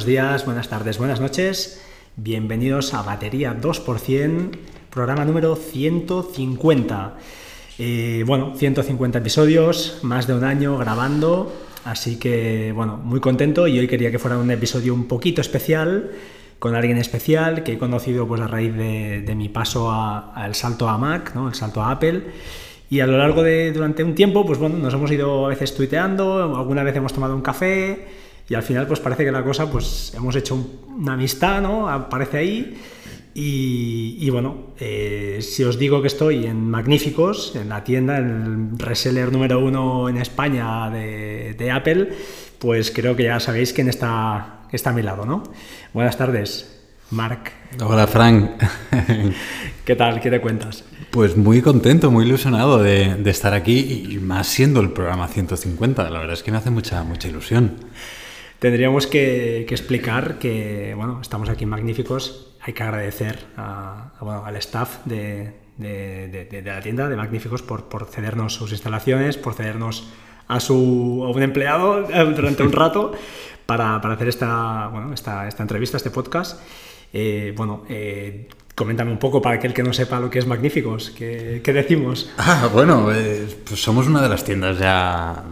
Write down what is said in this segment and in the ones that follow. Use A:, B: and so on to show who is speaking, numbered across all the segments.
A: buenos días, buenas tardes, buenas noches. Bienvenidos a Batería 2%, programa número 150. Eh, bueno, 150 episodios, más de un año grabando, así que bueno, muy contento y hoy quería que fuera un episodio un poquito especial, con alguien especial que he conocido pues a raíz de, mi paso al salto a Mac, ¿no? el salto a Apple. Y a lo largo de durante un tiempo, pues bueno, nos hemos ido a veces tuiteando, alguna vez hemos tomado un café y al final pues parece que la cosa, pues hemos hecho una amistad, ¿no? Aparece ahí. Y, bueno, eh, si os digo que estoy en Magníficos, en la tienda, en el reseller número uno en España de, Apple, pues creo que ya sabéis quién está, está a mi lado, ¿no? Buenas tardes, Marc.
B: Hola, Frank.
A: ¿Qué tal? ¿Qué te cuentas?
B: Pues muy contento, muy ilusionado de, de, estar aquí y más siendo el programa 150. La verdad es que me hace mucha, mucha ilusión
A: tendríamos que, explicar que, bueno, estamos aquí magníficos. Hay que agradecer al staff de, la tienda de Magníficos por, cedernos sus instalaciones, por cedernos a, su, un empleado durante un rato para, hacer esta, esta, entrevista, este podcast. Eh, bueno, eh, coméntame un poco para aquel que no sepa lo que es Magníficos, ¿qué, decimos?
B: Ah, bueno, eh, pues somos una de las tiendas ya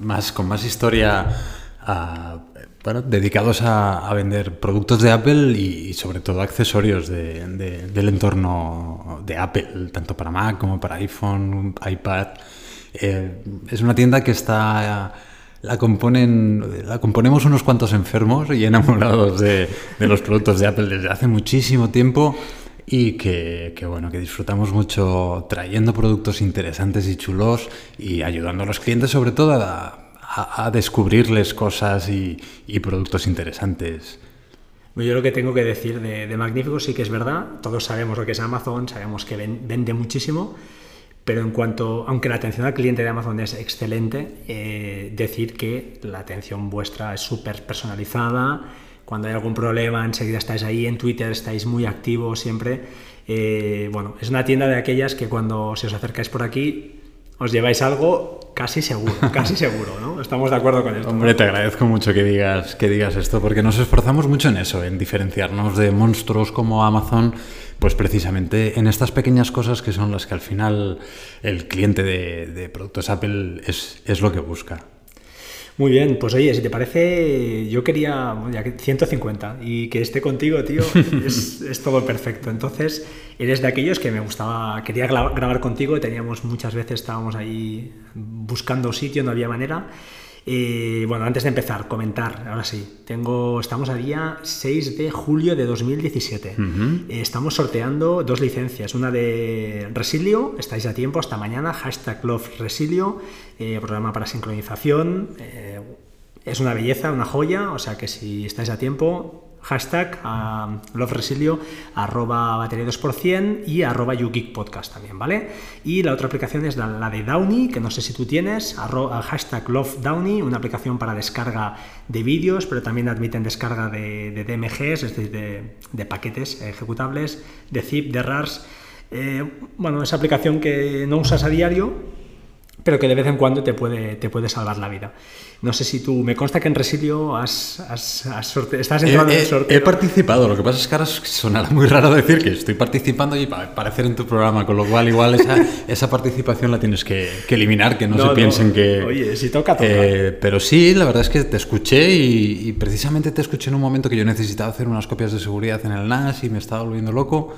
B: más, con más historia bueno, dedicados a, vender productos de Apple y, sobre todo accesorios del entorno de Apple, tanto para Mac como para iPhone, iPad. Eh, es una tienda que está la componen la componemos unos cuantos enfermos y enamorados de, los productos de Apple desde hace muchísimo tiempo y que, bueno que disfrutamos mucho trayendo productos interesantes y chulos y ayudando a los clientes sobre todo a, a, descubrirles cosas y, productos interesantes.
A: Yo lo que tengo que decir de, Magnífico sí que es verdad, todos sabemos lo que es Amazon, sabemos que vende muchísimo, pero en cuanto, aunque la atención al cliente de Amazon es excelente, eh, decir que la atención vuestra es súper personalizada, cuando hay algún problema enseguida estáis ahí, en Twitter estáis muy activos siempre. Eh, bueno, es una tienda de aquellas que cuando se os acercáis por aquí os lleváis algo casi seguro, casi seguro, ¿no? Estamos de acuerdo con esto.
B: Hombre, te agradezco mucho que digas, que digas esto, porque nos esforzamos mucho en eso, en diferenciarnos de monstruos como Amazon, pues precisamente en estas pequeñas cosas que son las que al final el cliente de, de productos Apple es, es lo que busca.
A: Muy bien, pues oye, si te parece, yo quería ya 150 y que esté contigo, tío, es, todo perfecto. Entonces, eres de aquellos que me gustaba, quería grabar contigo, teníamos muchas veces, estábamos ahí buscando sitio, no había manera. Eh, bueno, antes de empezar, comentar, ahora sí, tengo, estamos a día 6 de julio de 2017. Eh, estamos sorteando dos licencias, una de Resilio, estáis a tiempo, hasta mañana, hashtag Love Resilio, eh, programa para sincronización. es una belleza, una joya, o sea que si estáis a tiempo, hashtag uh, loveresilio, arroba batería 2% y arroba Podcast también, ¿vale? Y la otra aplicación es la, de Downy, que no sé si tú tienes, arroba, hashtag lovedowny, una aplicación para descarga de vídeos, pero también admiten descarga de, DMGs, es decir, de, paquetes ejecutables, de zip, de RARs. Eh, bueno, esa aplicación que no usas a diario, pero que de vez en cuando te puede, te puede salvar la vida. No sé si tú, me consta que en Resilio has, has, estás entrando
B: en
A: el sorteo.
B: He participado, lo que pasa es que ahora sonará muy raro decir que estoy participando y aparecer en tu programa, con lo cual igual esa, esa participación la tienes que, eliminar, que no, se piensen que...
A: Oye, si toca, toca.
B: Eh, pero sí, la verdad es que te escuché y, y, precisamente te escuché en un momento que yo necesitaba hacer unas copias de seguridad en el NAS y me estaba volviendo loco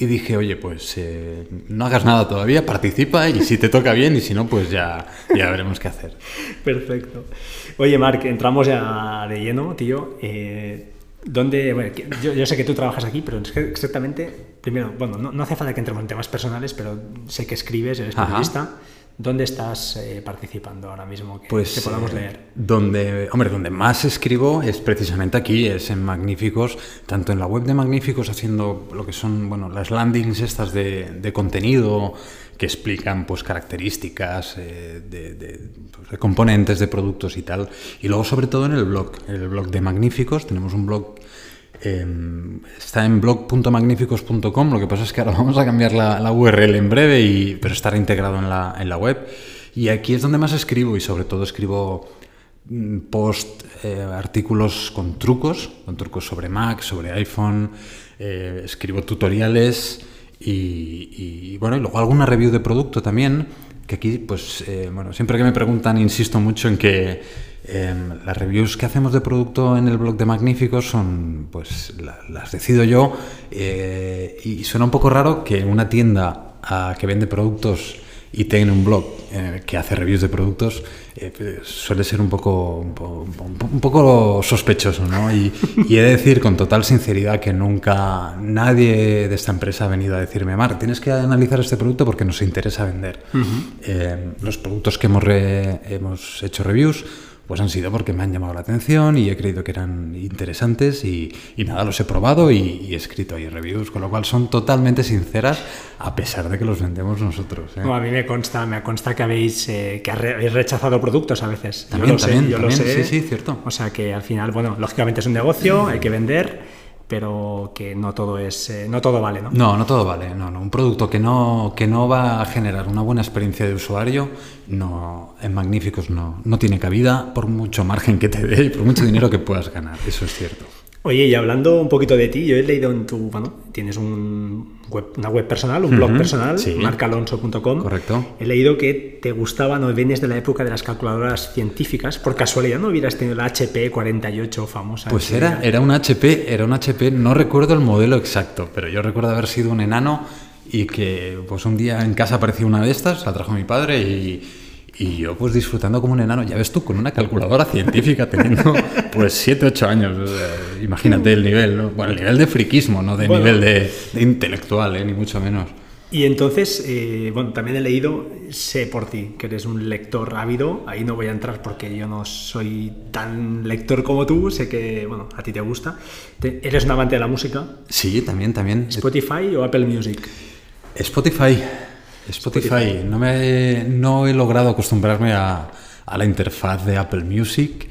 B: y dije, oye, pues eh, no hagas nada todavía, participa y si te toca bien y si no, pues ya, ya veremos qué hacer.
A: Perfecto. Oye, Marc, entramos ya de lleno, tío. Eh, ¿Dónde, yo, sé que tú trabajas aquí, pero exactamente, primero, bueno, no, hace falta que entremos en temas personales, pero sé que escribes, eres periodista. ¿Dónde estás eh, participando ahora mismo que,
B: pues,
A: que podamos leer?
B: donde, hombre, donde más escribo es precisamente aquí, es en Magníficos, tanto en la web de Magníficos haciendo lo que son, bueno, las landings estas de, contenido que explican pues características eh, de, pues, de, componentes de productos y tal. Y luego sobre todo en el blog, el blog de Magníficos, tenemos un blog Em, está en blog.magníficos.com, lo que pasa es que ahora vamos a cambiar la, URL en breve, pero estará integrado en la, en la, web. Y aquí es donde más escribo y sobre todo escribo mm, post eh, artículos con trucos, con trucos sobre Mac, sobre iPhone, eh, escribo tutoriales y, y, bueno, y luego alguna review de producto también, que aquí, pues, eh, bueno, siempre que me preguntan, insisto mucho en que em, las reviews que hacemos de producto en el blog de Magníficos son, pues, las decido yo y suena un poco raro que una tienda ah, que vende productos y tiene un blog eh, que hace reviews de productos, eh, pues, suele ser un poco, un, poco sospechoso, ¿no? Y, y, he de decir con total sinceridad que nunca nadie de esta empresa ha venido a decirme, Mar, tienes que analizar este producto porque nos interesa vender. Eh, los productos que hemos, hemos hecho reviews pues han sido porque me han llamado la atención y he creído que eran interesantes y, nada, los he probado y, he escrito ahí reviews, con lo cual son totalmente sinceras a pesar de que los vendemos nosotros. ¿eh?
A: a mí me consta, me consta que habéis, eh, que habéis rechazado productos a veces.
B: También, también, también, sí, sí, cierto.
A: O sea que al final, bueno, lógicamente es un negocio, hay que vender pero que no todo es eh, no todo vale, ¿no?
B: No, no todo vale, no, no. Un producto que no, que no va a generar una buena experiencia de usuario, no, en Magníficos no, no tiene cabida por mucho margen que te dé y por mucho dinero que puedas ganar, eso es cierto.
A: Oye, y hablando un poquito de ti, yo he leído en tu, bueno, tienes un una web personal, un blog personal, marcalonso.com.
B: Correcto.
A: He leído que te gustaban o vienes de la época de las calculadoras científicas. Por casualidad no hubieras tenido la HP 48 famosa.
B: Pues era, era un HP, era un HP, no recuerdo el modelo exacto, pero yo recuerdo haber sido un enano y que pues un día en casa apareció una de estas, la trajo mi padre y y yo pues disfrutando como un enano, ya ves tú, con una calculadora científica teniendo pues 7, 8 años. imagínate el nivel, ¿no? Bueno, el nivel de friquismo, no de nivel de, intelectual, ¿eh? ni mucho menos.
A: Y entonces, eh, bueno, también he leído, sé por ti, que eres un lector ávido, ahí no voy a entrar porque yo no soy tan lector como tú, sé que, bueno, a ti te gusta. ¿Eres un amante de la música?
B: Sí, también, también.
A: ¿Spotify o Apple Music?
B: Spotify. Spotify. No, me, no he logrado acostumbrarme a, a la interfaz de Apple Music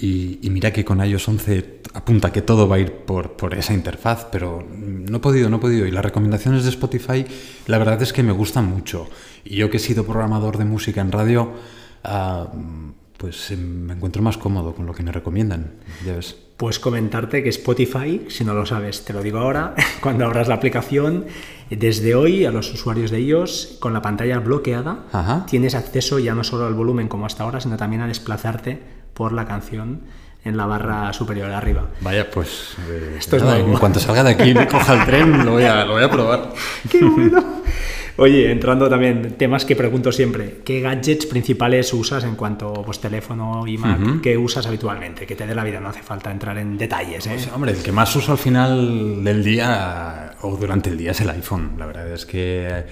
B: y, mira que con iOS 11 apunta que todo va a ir por, por, esa interfaz, pero no he podido, no he podido. Y las recomendaciones de Spotify, la verdad es que me gustan mucho. Y yo que he sido programador de música en radio, ah, pues me encuentro más cómodo con lo que me recomiendan. Ya ves.
A: Pues comentarte que Spotify, si no lo sabes, te lo digo ahora, cuando abras la aplicación, desde hoy a los usuarios de ellos, con la pantalla bloqueada, tienes acceso ya no solo al volumen como hasta ahora, sino también a desplazarte por la canción en la barra superior arriba.
B: Vaya, pues eh, esto es En cuanto salga de aquí y coja el tren, lo voy a, lo voy a probar.
A: ¡Qué bueno! Oye, entrando también, temas que pregunto siempre. ¿Qué gadgets principales usas en cuanto a pues, teléfono y Mac? ¿Qué usas habitualmente? Que te dé la vida, no hace falta entrar en detalles. ¿eh?
B: Pues, hombre, el que más uso al final del día o durante el día es el iPhone. La verdad es que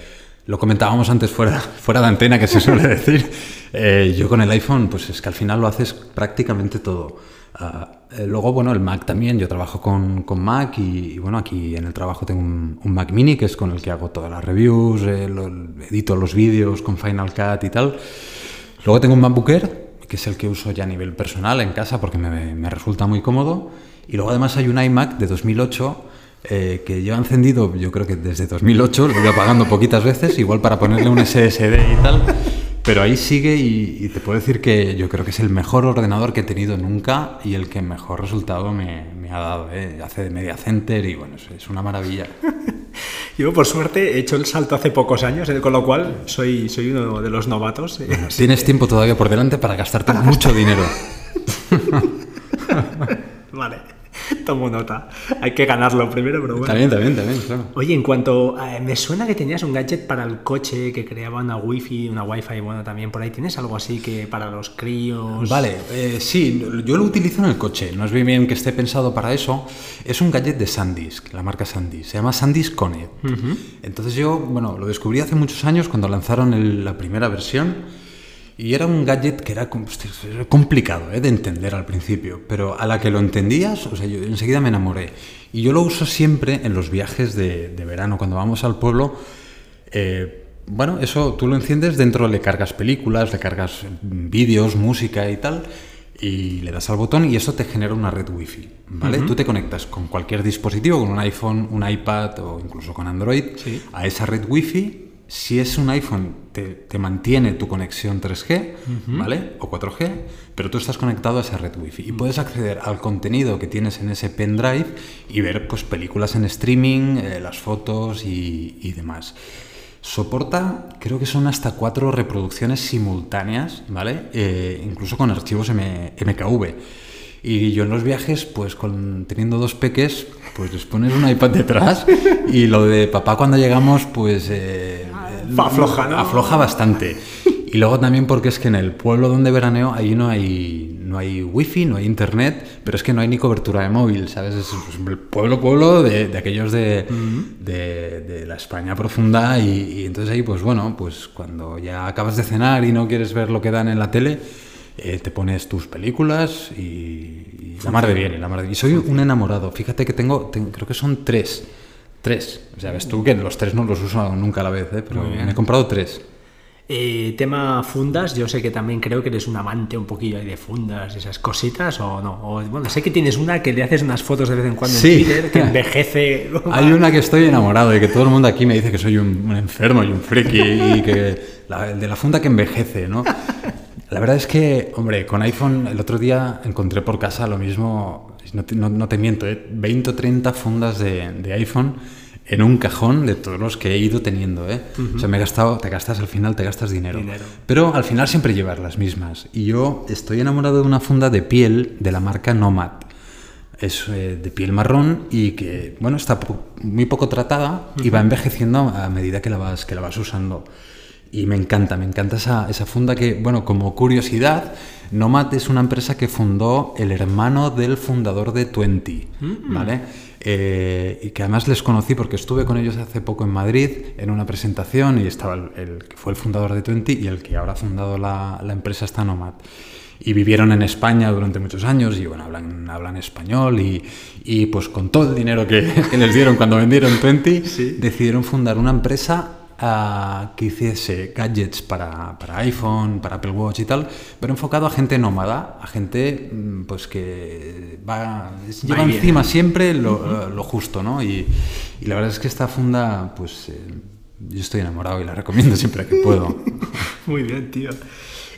B: lo comentábamos antes fuera, fuera de antena, que se suele decir. Eh, yo con el iPhone, pues es que al final lo haces prácticamente todo. Ah, eh, luego, bueno, el Mac también, yo trabajo con, con Mac y, bueno, aquí en el trabajo tengo un, Mac mini que es con el que hago todas las reviews, eh, edito los vídeos con Final Cut y tal. Luego tengo un MacBook Air, que es el que uso ya a nivel personal en casa porque me, me resulta muy cómodo. Y luego además hay un iMac de 2008 eh, que he encendido, yo creo que desde 2008, lo voy apagando poquitas veces, igual para ponerle un SSD y tal. Pero ahí sigue y, te puedo decir que yo creo que es el mejor ordenador que he tenido nunca y el que mejor resultado me, ha dado. ¿eh? Hace de media center y bueno, es, una maravilla.
A: Yo, por suerte, he hecho el salto hace pocos años, eh, con lo cual soy, soy uno de los novatos.
B: Eh. tienes tiempo todavía por delante para gastarte mucho dinero.
A: vale. Tomo nota. Hay que ganarlo primero, pero bueno.
B: También, también, también, claro.
A: Oye, en cuanto. Eh, me suena que tenías un gadget para el coche que creaba una wifi, una wifi, bueno, también por ahí. ¿Tienes algo así que para los críos?
B: Vale, eh, sí, yo lo utilizo en el coche. No es bien, que esté pensado para eso. Es un gadget de SanDisk, la marca SanDisk. Se llama SanDisk Connect. Entonces yo, bueno, lo descubrí hace muchos años cuando lanzaron la primera versión. Y era un gadget que era complicado ¿eh? de entender al principio, pero a la que lo entendías, o sea, yo enseguida me enamoré. Y yo lo uso siempre en los viajes de, verano, cuando vamos al pueblo. Eh, bueno, eso tú lo enciendes, dentro le cargas películas, le cargas vídeos, música y tal, y le das al botón y eso te genera una red wifi, ¿vale? Tú te conectas con cualquier dispositivo, con un iPhone, un iPad o incluso con Android, a esa red wifi si es un iPhone, te, mantiene tu conexión 3G, ¿vale? O 4G, pero tú estás conectado a esa red Wi-Fi y puedes acceder al contenido que tienes en ese pendrive y ver pues, películas en streaming, eh, las fotos y, demás. Soporta, creo que son hasta cuatro reproducciones simultáneas, ¿vale? Eh, incluso con archivos MKV. Y yo en los viajes, pues con, teniendo dos peques, pues les pones un iPad detrás y lo de papá cuando llegamos, pues... Eh,
A: afloja, ¿no?
B: Afloja bastante. Y luego también porque es que en el pueblo donde veraneo ahí no hay, no hay wifi, no hay internet, pero es que no hay ni cobertura de móvil, ¿sabes? Es el pueblo, pueblo de, de aquellos de, de, de, la España profunda y, y entonces ahí, pues bueno, pues cuando ya acabas de cenar y no quieres ver lo que dan en la tele, eh, te pones tus películas y, la mar de bien, y la mar de Y soy un enamorado. Fíjate que tengo, creo que son tres. Tres. O sea, ves tú que los tres no los uso nunca a la vez, ¿eh? pero me he comprado tres.
A: Eh, tema fundas, yo sé que también creo que eres un amante un poquillo de fundas, esas cositas, o no. O, bueno, sé que tienes una que le haces unas fotos de vez en cuando en Twitter, que envejece.
B: Hay una que estoy enamorado y que todo el mundo aquí me dice que soy un, enfermo y un friki y que el de la funda que envejece, ¿no? La verdad es que, hombre, con iPhone el otro día encontré por casa lo mismo, no te, miento, ¿eh? 20 o 30 fundas de, iPhone en un cajón de todos los que he ido teniendo. ¿eh? O sea, me he gastado, te gastas al final, te gastas dinero. Pero al final siempre llevas las mismas. Y yo estoy enamorado de una funda de piel de la marca Nomad. Es eh, de piel marrón y que, bueno, está muy poco tratada y va envejeciendo a medida que la vas, que la vas usando. Y me encanta, me encanta esa, esa, funda que, bueno, como curiosidad, Nomad es una empresa que fundó el hermano del fundador de Twenty, mm. ¿vale? Eh, y que además les conocí porque estuve con ellos hace poco en Madrid en una presentación y estaba el, que fue el fundador de Twenty y el que ahora ha fundado la, la, empresa está Nomad. Y vivieron en España durante muchos años y bueno, hablan, hablan español y, y pues con todo el dinero que, que les dieron cuando vendieron Twenty, decidieron fundar una empresa que hiciese gadgets para, para, iPhone, para Apple Watch y tal, pero enfocado a gente nómada, a gente mm, pues que va, lleva encima siempre lo, lo, justo, ¿no? Y, y, la verdad es que esta funda, pues eh, yo estoy enamorado y la recomiendo siempre que puedo.
A: Muy bien, tío.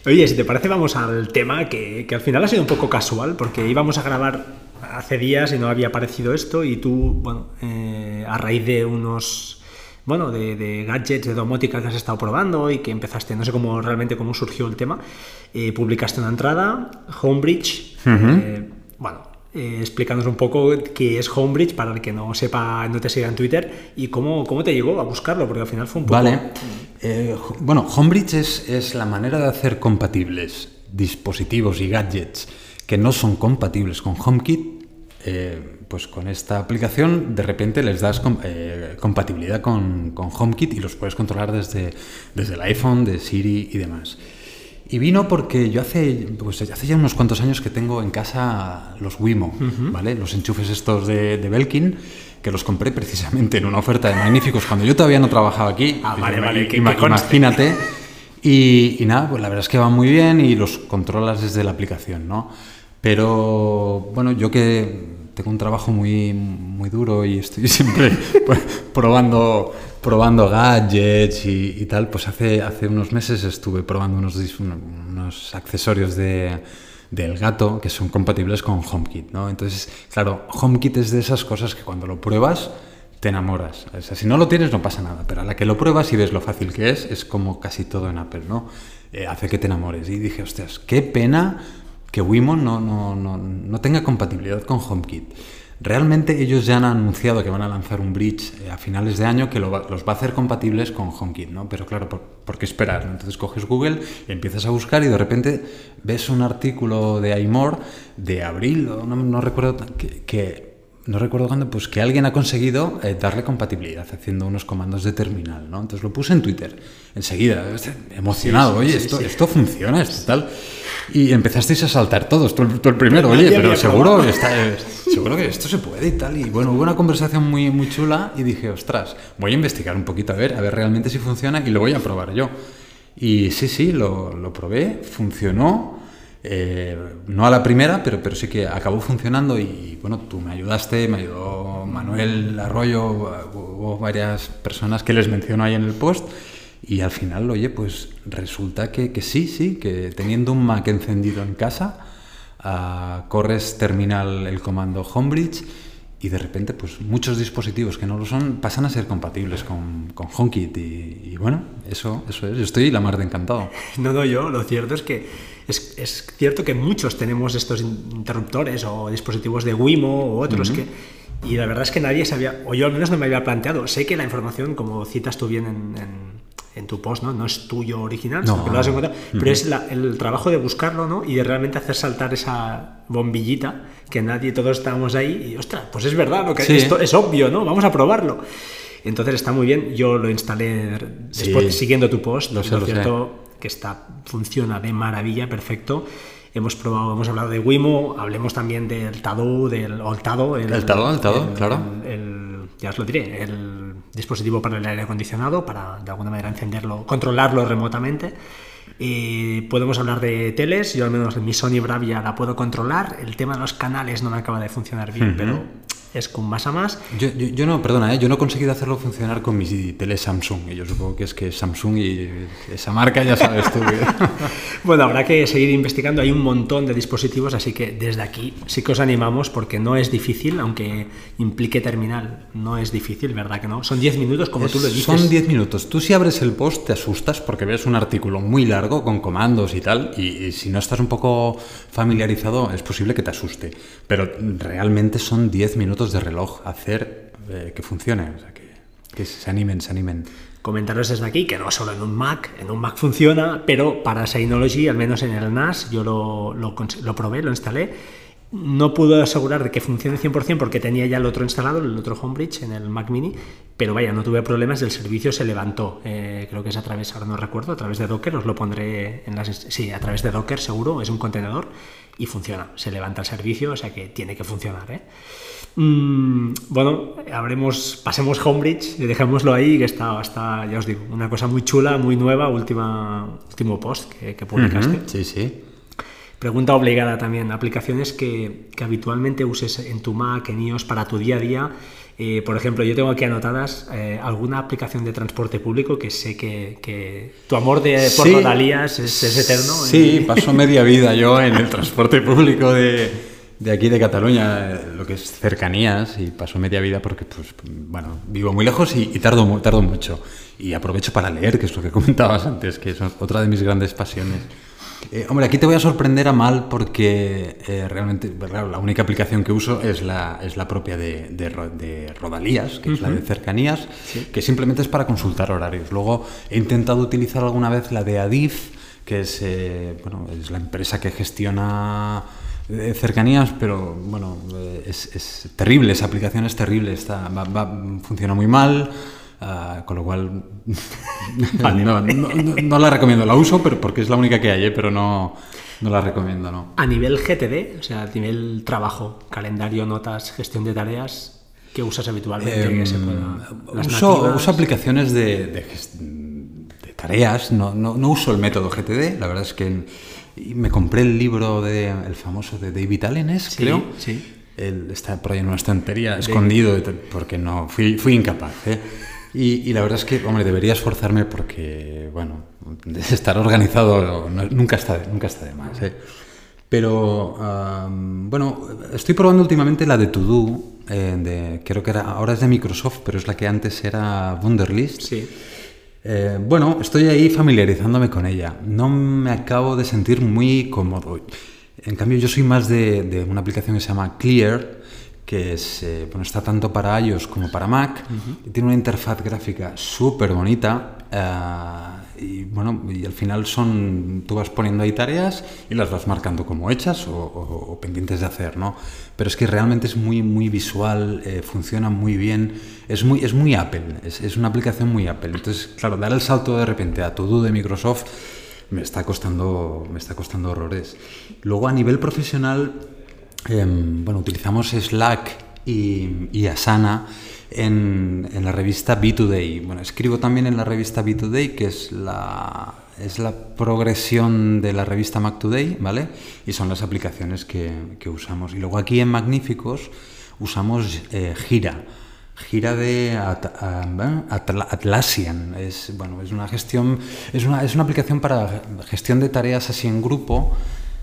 A: Oye, si te parece, vamos al tema que, que al final ha sido un poco casual, porque íbamos a grabar hace días y no había aparecido esto, y tú, bueno, eh, a raíz de unos bueno, de, gadgets, de domótica que has estado probando y que empezaste, no sé cómo realmente cómo surgió el tema, eh, publicaste una entrada, Homebridge, eh, bueno, eh, explícanos un poco qué es Homebridge para el que no sepa, no te siga en Twitter y cómo, cómo te llegó a buscarlo, porque al final fue un poco...
B: Vale, bueno, Homebridge es, es la manera de hacer compatibles dispositivos y gadgets que no son compatibles con HomeKit pues con esta aplicación de repente les das eh, compatibilidad con, con, HomeKit y los puedes controlar desde, desde el iPhone, de Siri y demás. Y vino porque yo hace, pues hace ya unos cuantos años que tengo en casa los Wimo, ¿vale? Los enchufes estos de, de, Belkin, que los compré precisamente en una oferta de magníficos cuando yo todavía no trabajaba aquí.
A: Ah, vale, vale,
B: imagínate. Y, y, nada, pues la verdad es que van muy bien y los controlas desde la aplicación, ¿no? Pero bueno, yo que tengo un trabajo muy, muy duro y estoy siempre pues, probando, probando gadgets y, tal, pues hace, hace unos meses estuve probando unos, unos accesorios de, del gato que son compatibles con HomeKit, ¿no? Entonces, claro, HomeKit es de esas cosas que cuando lo pruebas te enamoras. Si no lo tienes no pasa nada, pero a la que lo pruebas y ves lo fácil que es, es como casi todo en Apple, ¿no? Eh, hace que te enamores. Y dije, hostias, qué pena que Wimo no, no, no, no, tenga compatibilidad con HomeKit. Realmente ellos ya han anunciado que van a lanzar un bridge eh, a finales de año que los va a hacer compatibles con HomeKit, ¿no? Pero claro, ¿por, qué esperar? Entonces coges Google, empiezas a buscar y de repente ves un artículo de iMore de abril, no, no recuerdo, que no recuerdo cuándo, pues que alguien ha conseguido eh, darle compatibilidad haciendo unos comandos de terminal, ¿no? Entonces lo puse en Twitter, enseguida, emocionado, oye, esto, esto funciona, esto tal. Y empezasteis a saltar todos, tú, el primero, oye, pero seguro, está, seguro que esto se puede y tal. Y bueno, hubo una conversación muy, muy chula y dije, ostras, voy a investigar un poquito a ver, a ver realmente si funciona y lo voy a probar yo. Y sí, sí, lo, lo probé, funcionó. Eh, no a la primera, pero, pero sí que acabó funcionando y bueno, tú me ayudaste, me ayudó Manuel Arroyo, hubo varias personas que les menciono ahí en el post Y al final, oye, pues resulta que, que sí, sí, que teniendo un Mac encendido en casa, ah, corres terminal el comando Homebridge y de repente pues muchos dispositivos que no lo son pasan a ser compatibles con, con HomeKit y, y bueno, eso, eso es, yo estoy la mar de encantado.
A: No, no, yo, lo cierto es que es, es cierto que muchos tenemos estos interruptores o dispositivos de Wimo u otros que... Y la verdad es que nadie sabía, o yo al menos no me había planteado. Sé que la información, como citas tú bien en, en- en tu post, ¿no? no es tuyo original,
B: No.
A: lo has encontrado, pero es la- el trabajo de buscarlo ¿no? y de realmente hacer saltar esa bombillita que nadie, todos estábamos ahí y, ostras, pues es verdad, lo que
B: Sí.
A: esto es obvio, ¿no? Vamos a probarlo. Entonces está muy bien, yo lo instalé después, siguiendo tu post,
B: Lo sé, lo
A: cierto que está, funciona de maravilla, perfecto. Hemos probado, hemos hablado de Wimo, hablemos también del Tado, del o el Tado, el,
B: El Tado, claro.
A: el- el- ya os lo diré, el dispositivo para el aire acondicionado, para de alguna manera encenderlo, controlarlo remotamente. Y podemos hablar de teles, yo al menos mi Sony Bravia la puedo controlar. El tema de los canales no me acaba de funcionar bien, pero es con más a más.
B: Yo, yo, yo no, perdona, ¿eh? yo no he conseguido hacerlo funcionar con mi tele Samsung. Y yo supongo que es que Samsung y esa marca ya sabes tú. que-
A: Bueno, habrá que seguir investigando. Hay un montón de dispositivos, así que desde aquí sí que os animamos porque no es difícil, aunque implique terminal. No es difícil, ¿verdad que no? Son 10 minutos, como tú lo dices.
B: Son 10 minutos. Tú si abres el post te asustas porque ves un artículo muy largo con comandos y tal. Y, y si no estás un poco familiarizado es posible que te asuste. Pero realmente son 10 minutos de reloj hacer eh, que funcione. O sea, que, que se animen, se animen.
A: Comentaros desde aquí que no solo en un Mac, en un Mac funciona, pero para Synology, al menos en el NAS, yo lo, lo, lo probé, lo instalé. No pude asegurar de que funcione 100% porque tenía ya el otro instalado, el otro Homebridge en el Mac Mini, pero vaya, no tuve problemas, el servicio se levantó. Eh, creo que es a través, ahora no recuerdo, a través de Docker, os lo pondré en las... Sí, a través de Docker seguro, es un contenedor y funciona, se levanta el servicio, o sea que tiene que funcionar. ¿eh? Mm, bueno, habremos, pasemos Homebridge, dejémoslo ahí, que está, está, ya os digo, una cosa muy chula, muy nueva, última, último post que, que publicaste.
B: Ujú, Sí, sí.
A: Pregunta obligada también, aplicaciones que, que habitualmente uses en tu Mac, en iOS, para tu día a día. Eh, por ejemplo, yo tengo aquí anotadas eh, alguna aplicación de transporte público que sé que, que tu amor de, por
B: Sí.
A: Rodalías es, es eterno.
B: Sí, paso media vida yo en el transporte público de, de aquí de Cataluña, eh, lo que es cercanías, y paso media vida porque, pues, bueno, vivo muy lejos y, y tardo, tardo mucho. Y aprovecho para leer, que es lo que comentabas antes, que es otra de mis grandes pasiones. Eh, hombre, aquí te voy a sorprender a mal porque eh, realmente claro, la única aplicación que uso es la, es la propia de, de Ro- de Rodalías, que es la de cercanías, que simplemente es para consultar horarios. Luego he intentado utilizar alguna vez la de Adif, que es, eh, bueno, es la empresa que gestiona eh, cercanías, pero bueno, eh, es, es terrible, esa aplicación es terrible, está, va- va- funciona muy mal. ah, con lo cual no, no- no- no la recomiendo, la uso pero porque es la única que hay, ¿eh? pero no, no la recomiendo, no.
A: A nivel GTD, o sea, a nivel trabajo, calendario, notas, gestión de tareas, ¿qué usas habitualmente? se pueda,
B: Em, uso, uso aplicaciones de, de de tareas, no uso el método GTD, la verdad es que y me compré el libro de el famoso de David Allen, es,
A: Sí,
B: creo.
A: sí.
B: Él está por ahí en una estantería, escondido, porque no, fui, fui incapaz. ¿eh? Y, y la verdad es que, hombre, debería esforzarme porque, bueno, estar organizado no- nunca, está, nunca está de más. ¿eh? Pero, am, bueno, estoy probando últimamente la de To Do, eh, de, creo que era, ahora es de Microsoft, pero es la que antes era Wunderlist.
A: Sí.
B: Eh, bueno, estoy ahí familiarizándome con ella. No me acabo de sentir muy cómodo. En cambio, yo soy más de, de una aplicación que se llama Clear, que es, eh, bueno, está tanto para iOS como para Mac. y tiene una interfaz gráfica súper bonita. eh, y bueno, y al final son, tú vas poniendo ahí tareas y las vas marcando como hechas o, pendientes de hacer, ¿no? Pero es que realmente es muy, muy visual, eh, funciona muy bien, es muy, es muy Apple, es, es una aplicación muy Apple. Entonces, claro, dar el salto de repente a todo de Microsoft me está costando, me está costando horrores. Luego a nivel profesional, em, bueno, utilizamos Slack y, y Asana en, la revista B2Day. Bueno, escribo también en la revista B2Day, que es la, es la progresión de la revista Mac Today, ¿vale? Y son las aplicaciones que, que usamos. Y luego aquí en Magníficos usamos eh, Gira. gira de Atlassian. Es, bueno, es una gestión, es una, es una aplicación para gestión de tareas así en grupo.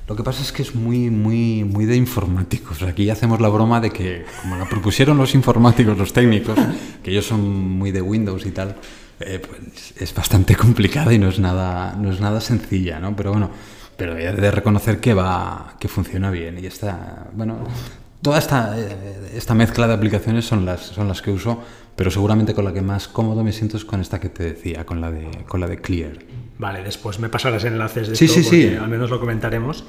B: Lo que pasa es que es muy, muy, muy de informáticos. Aquí hacemos la broma de que, como la propusieron los informáticos, los técnicos, que ellos son muy de Windows y tal, eh, pues es bastante complicada y no es nada, no es nada sencilla, ¿no? Pero bueno, pero he de reconocer que va, que funciona bien y está, bueno, toda esta, eh, esta mezcla de aplicaciones son las, son las que uso, pero seguramente con la que más cómodo me siento es con esta que te decía, con la de, con la de Clear.
A: Vale, después me pasarás enlaces de
B: sí,
A: esto
B: sí, sí.
A: al menos lo comentaremos.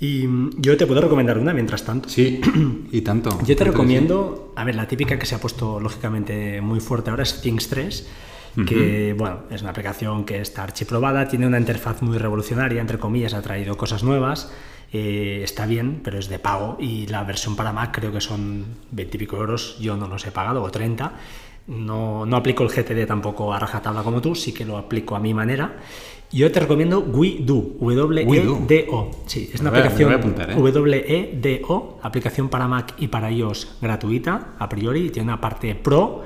A: Y yo te puedo recomendar una mientras tanto.
B: Sí, y tanto.
A: Yo te recomiendo, a ver, la típica que se ha puesto lógicamente muy fuerte ahora es Things 3 que bueno, es una aplicación que está archiprobada, tiene una interfaz muy revolucionaria, entre comillas, ha traído cosas nuevas, eh, está bien, pero es de pago y la versión para Mac creo que son 20 y pico euros, yo no los he pagado, o 30. No, no aplico el GTD tampoco a rajatabla como tú, sí que lo aplico a mi manera. Yo te recomiendo WeDo, W-E-D-O. Sí, es una aplicación
B: ¿eh?
A: W-E-D-O, aplicación para Mac y para iOS gratuita, a priori, tiene una parte pro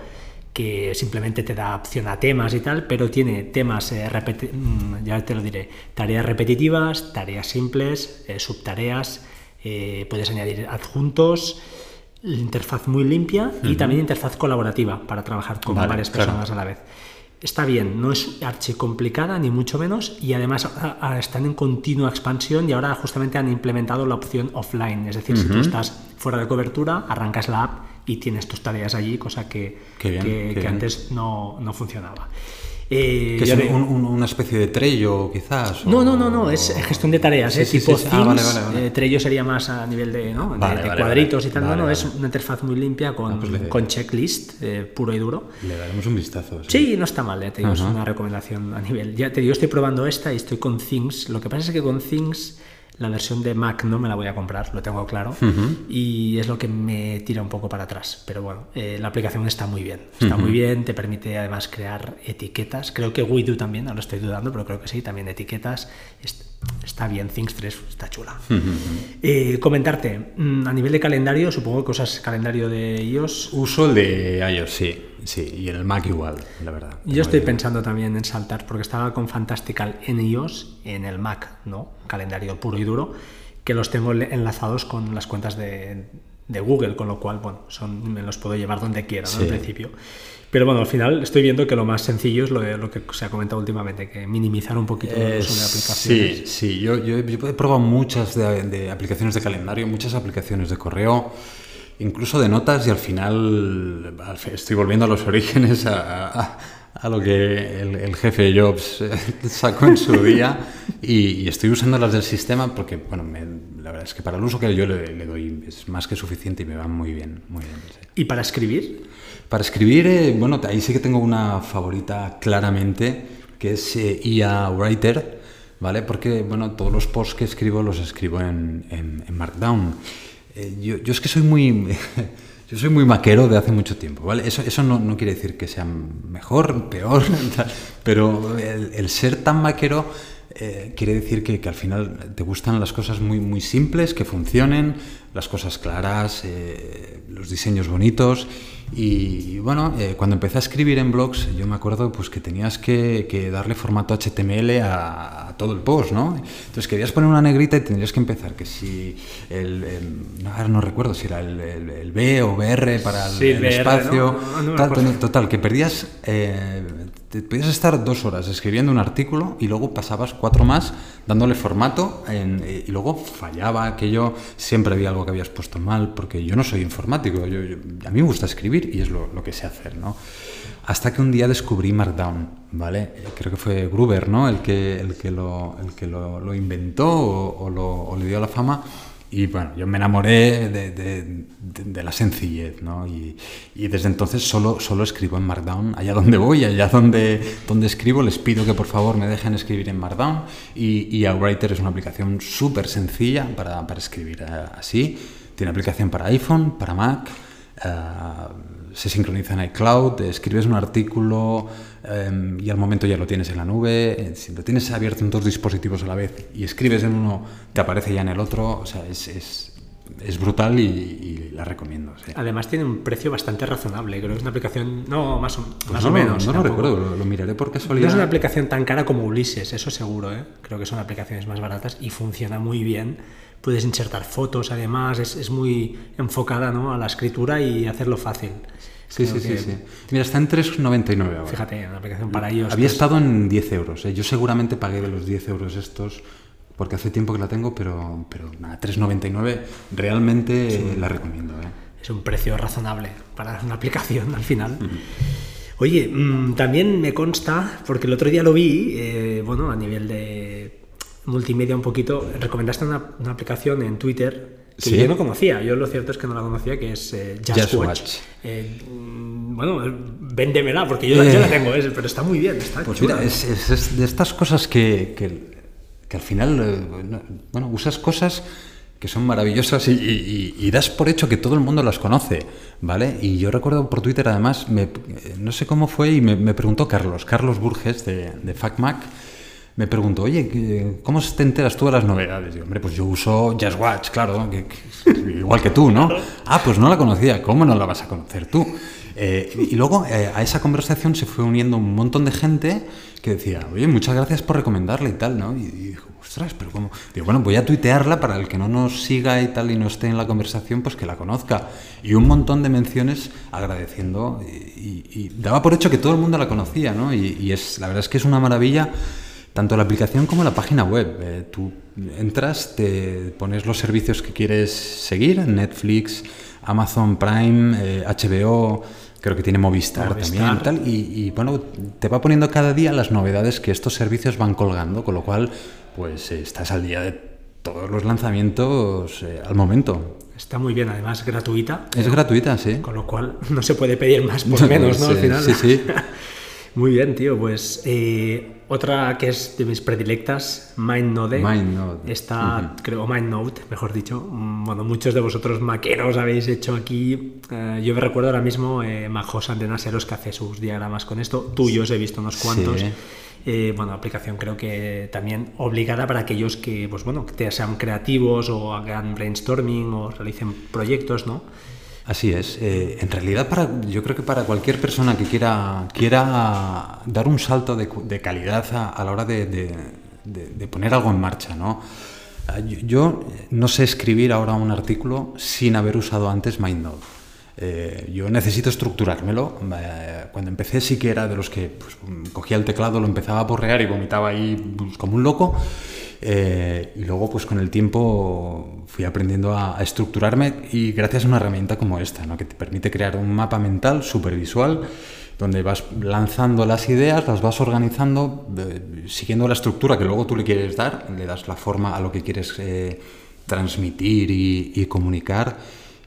A: que simplemente te da opción a temas y tal, pero tiene temas, eh, mm, ya te lo diré, tareas repetitivas, tareas simples, eh, subtareas, eh, puedes añadir adjuntos, interfaz muy limpia y también interfaz colaborativa para trabajar con varias personas a la vez. Está bien, no es archi complicada ni mucho menos y además están en continua expansión y ahora justamente han implementado la opción offline, es decir, si tú estás fuera de cobertura, arrancas la app y tienes tus tareas allí, cosa que, que, antes no, no funcionaba.
B: Eh, ¿Que es una especie de Trello, quizás?
A: No, no, no, no, es gestión de tareas, ¿eh? tipo sí, ah, eh, Trello sería más a nivel de, ¿no? de, cuadritos y tal. no, no, es una interfaz muy limpia con, ah, pues con checklist puro y duro.
B: Le daremos un vistazo.
A: Sí, no está mal, ya te digo, es una recomendación a nivel. Ya te digo, estoy probando esta y estoy con Things. Lo que pasa es que con Things la versión de Mac no me la voy a comprar, lo tengo claro, y es lo que me tira un poco para atrás. Pero bueno, eh, la aplicación está muy bien, está muy bien, te permite además crear etiquetas. Creo que WeDo también, no lo estoy dudando, pero creo que sí, también etiquetas. Está bien, Things 3 está chula. Eh, comentarte, mm, a nivel de calendario, supongo que usas calendario de iOS.
B: Uso el de iOS, sí. Sí, y en el Mac igual, la verdad.
A: Yo estoy pensando también en saltar, porque estaba con Fantastical en iOS, en el Mac, ¿no? Calendario puro y duro, que los tengo enlazados con las cuentas de, Google, con lo cual, bueno, son, me los puedo llevar donde quiera, ¿no? Al principio. Pero bueno, al final estoy viendo que lo más sencillo es lo, lo que se ha comentado últimamente, que minimizar un poquito el uso de aplicaciones.
B: Sí, sí, yo, yo, he probado muchas de aplicaciones de calendario, muchas aplicaciones de correo incluso de notas y al final estoy volviendo a los orígenes, a, lo que el, jefe Jobs eh, sacó en su día y, estoy usando las del sistema porque, bueno, verdad es que para el uso que yo le, doy es más que suficiente y me va muy bien. Muy bien
A: ¿Y para escribir?
B: Para escribir, eh, bueno, ahí sí que tengo una favorita claramente, que es eh, IA Writer, ¿vale? Porque, bueno, todos los posts que escribo los escribo en, en Markdown. Eh, yo, yo, es que soy muy... Yo soy muy maquero de hace mucho tiempo, ¿vale? Eso, eso no, no quiere decir que sea mejor, peor, pero el, el ser tan maquero eh, quiere decir que, que, al final te gustan las cosas muy, muy simples, que funcionen, las cosas claras, eh, los diseños bonitos. Y, bueno, eh, cuando empecé a escribir en blogs, yo me acuerdo pues, que tenías que, que darle formato HTML a, todo el post, ¿no? Entonces querías poner una negrita y tendrías que empezar, que si el, no, no, recuerdo si era el, el, B o BR para el, espacio, total, que perdías podías estar dos horas escribiendo un artículo y luego pasabas cuatro más dándole formato eh, y luego fallaba aquello, siempre había algo que habías puesto mal, porque yo no soy informático, yo, a mí me gusta escribir y es lo, que sé hacer, ¿no? Hasta que un día descubrí Markdown, ¿vale? Creo que fue Gruber, ¿no? El que, el que, lo, el que lo, inventó o, o le dio la fama. Y bueno, yo me enamoré de, de, la sencillez, ¿no? Y, y, desde entonces solo, solo escribo en Markdown. Allá donde voy, allá donde, donde escribo, les pido que por favor me dejen escribir en Markdown. Y, y Outwriter es una aplicación súper sencilla para, para escribir eh, así. Tiene aplicación para iPhone, para Mac. Eh, se sincroniza en iCloud, escribes un artículo em, y al momento ya lo tienes en la nube, eh, si lo tienes abierto en dos dispositivos a la vez y escribes en uno, te aparece ya en el otro, o sea, es, es es brutal y, la recomiendo.
A: Además tiene un precio bastante razonable, creo que es una aplicación, no, más o,
B: pues
A: más
B: o
A: menos.
B: No lo recuerdo, lo, miraré por casualidad.
A: No es una aplicación tan cara como Ulises, eso seguro, ¿eh? creo que son aplicaciones más baratas y funciona muy bien. Puedes insertar fotos, además, es, es muy enfocada ¿no? a la escritura y hacerlo fácil.
B: Sí, sí, sí, sí. Mira, está en 3,99 ahora.
A: Fíjate, una aplicación para ellos.
B: Había estado en 10 euros. ¿eh? Yo seguramente pagué de los 10 euros estos porque hace tiempo que la tengo, pero, pero nada, 3,99 realmente la recomiendo. ¿eh?
A: Es un precio razonable para una aplicación al final. Oye, mm, también me consta, porque el otro día lo vi, eh, bueno, a nivel de multimedia un poquito, recomendaste una, una aplicación en Twitter que yo no conocía. Yo lo cierto es que no la conocía, que es eh, Just, Watch. Eh, bueno, véndemela, porque yo, yo la tengo, pero está muy bien. Está
B: pues mira, es, es, de estas cosas que, que, que al final, eh, bueno, usas cosas que son maravillosas y, y, das por hecho que todo el mundo las conoce, ¿vale? Y yo recuerdo por Twitter además, me, no sé cómo fue, y me, me preguntó Carlos, Carlos Burges de, de FacMac, me pregunto, oye, ¿cómo te enteras tú de las novedades? Y hombre, pues yo uso Just Watch, claro, igual que tú, ¿no? Ah, pues no la conocía, ¿cómo no la vas a conocer tú? Eh, y luego eh, a esa conversación se fue uniendo un montón de gente que decía, oye, muchas gracias por recomendarla y tal, ¿no? Y, dijo, ostras, pero ¿cómo? Digo, bueno, voy a tuitearla para el que no nos siga y tal y no esté en la conversación, pues que la conozca. Y un montón de menciones agradeciendo y, daba por hecho que todo el mundo la conocía, ¿no? Y, y es, la verdad es que es una maravilla tanto la aplicación como la página web. Eh, tú entras, te pones los servicios que quieres seguir, Netflix, Amazon Prime, HBO, eh, creo que tiene Movistar, también tal, y, bueno, te va poniendo cada día las novedades que estos servicios van colgando, con lo cual pues estás al día de todos los lanzamientos eh, al momento.
A: Está muy bien, además gratuita.
B: Es gratuita, sí.
A: Con lo cual no se puede pedir más por menos, ¿no? Al final.
B: Sí, sí.
A: muy bien, tío. Pues otra que es de mis predilectas, MindNode.
B: MindNode.
A: Está, creo, MindNote, mejor dicho. Bueno, muchos de vosotros maqueros habéis hecho aquí. Eh, yo me recuerdo ahora mismo eh, Majos Antenaseros que hace sus diagramas con esto. Tuyos he visto unos cuantos. Eh, bueno, aplicación creo que también obligada para aquellos que, pues bueno, que sean creativos o hagan brainstorming o realicen proyectos, ¿no?
B: Así es. Eh, en realidad, para, yo creo que para cualquier persona que quiera, quiera dar un salto de, calidad a, la hora de, poner algo en marcha, ¿no? Ah, yo, no sé escribir ahora un artículo sin haber usado antes MindNode. Eh, yo necesito estructurármelo. Eh, cuando empecé sí que era de los que pues, cogía el teclado, lo empezaba a borrear y vomitaba ahí pues, como un loco. Eh, y luego, pues con el tiempo fui aprendiendo a, estructurarme y gracias a una herramienta como esta, ¿no? que te permite crear un mapa mental súper visual, donde vas lanzando las ideas, las vas organizando, siguiendo la estructura que luego tú le quieres dar, le das la forma a lo que quieres eh, transmitir y, comunicar.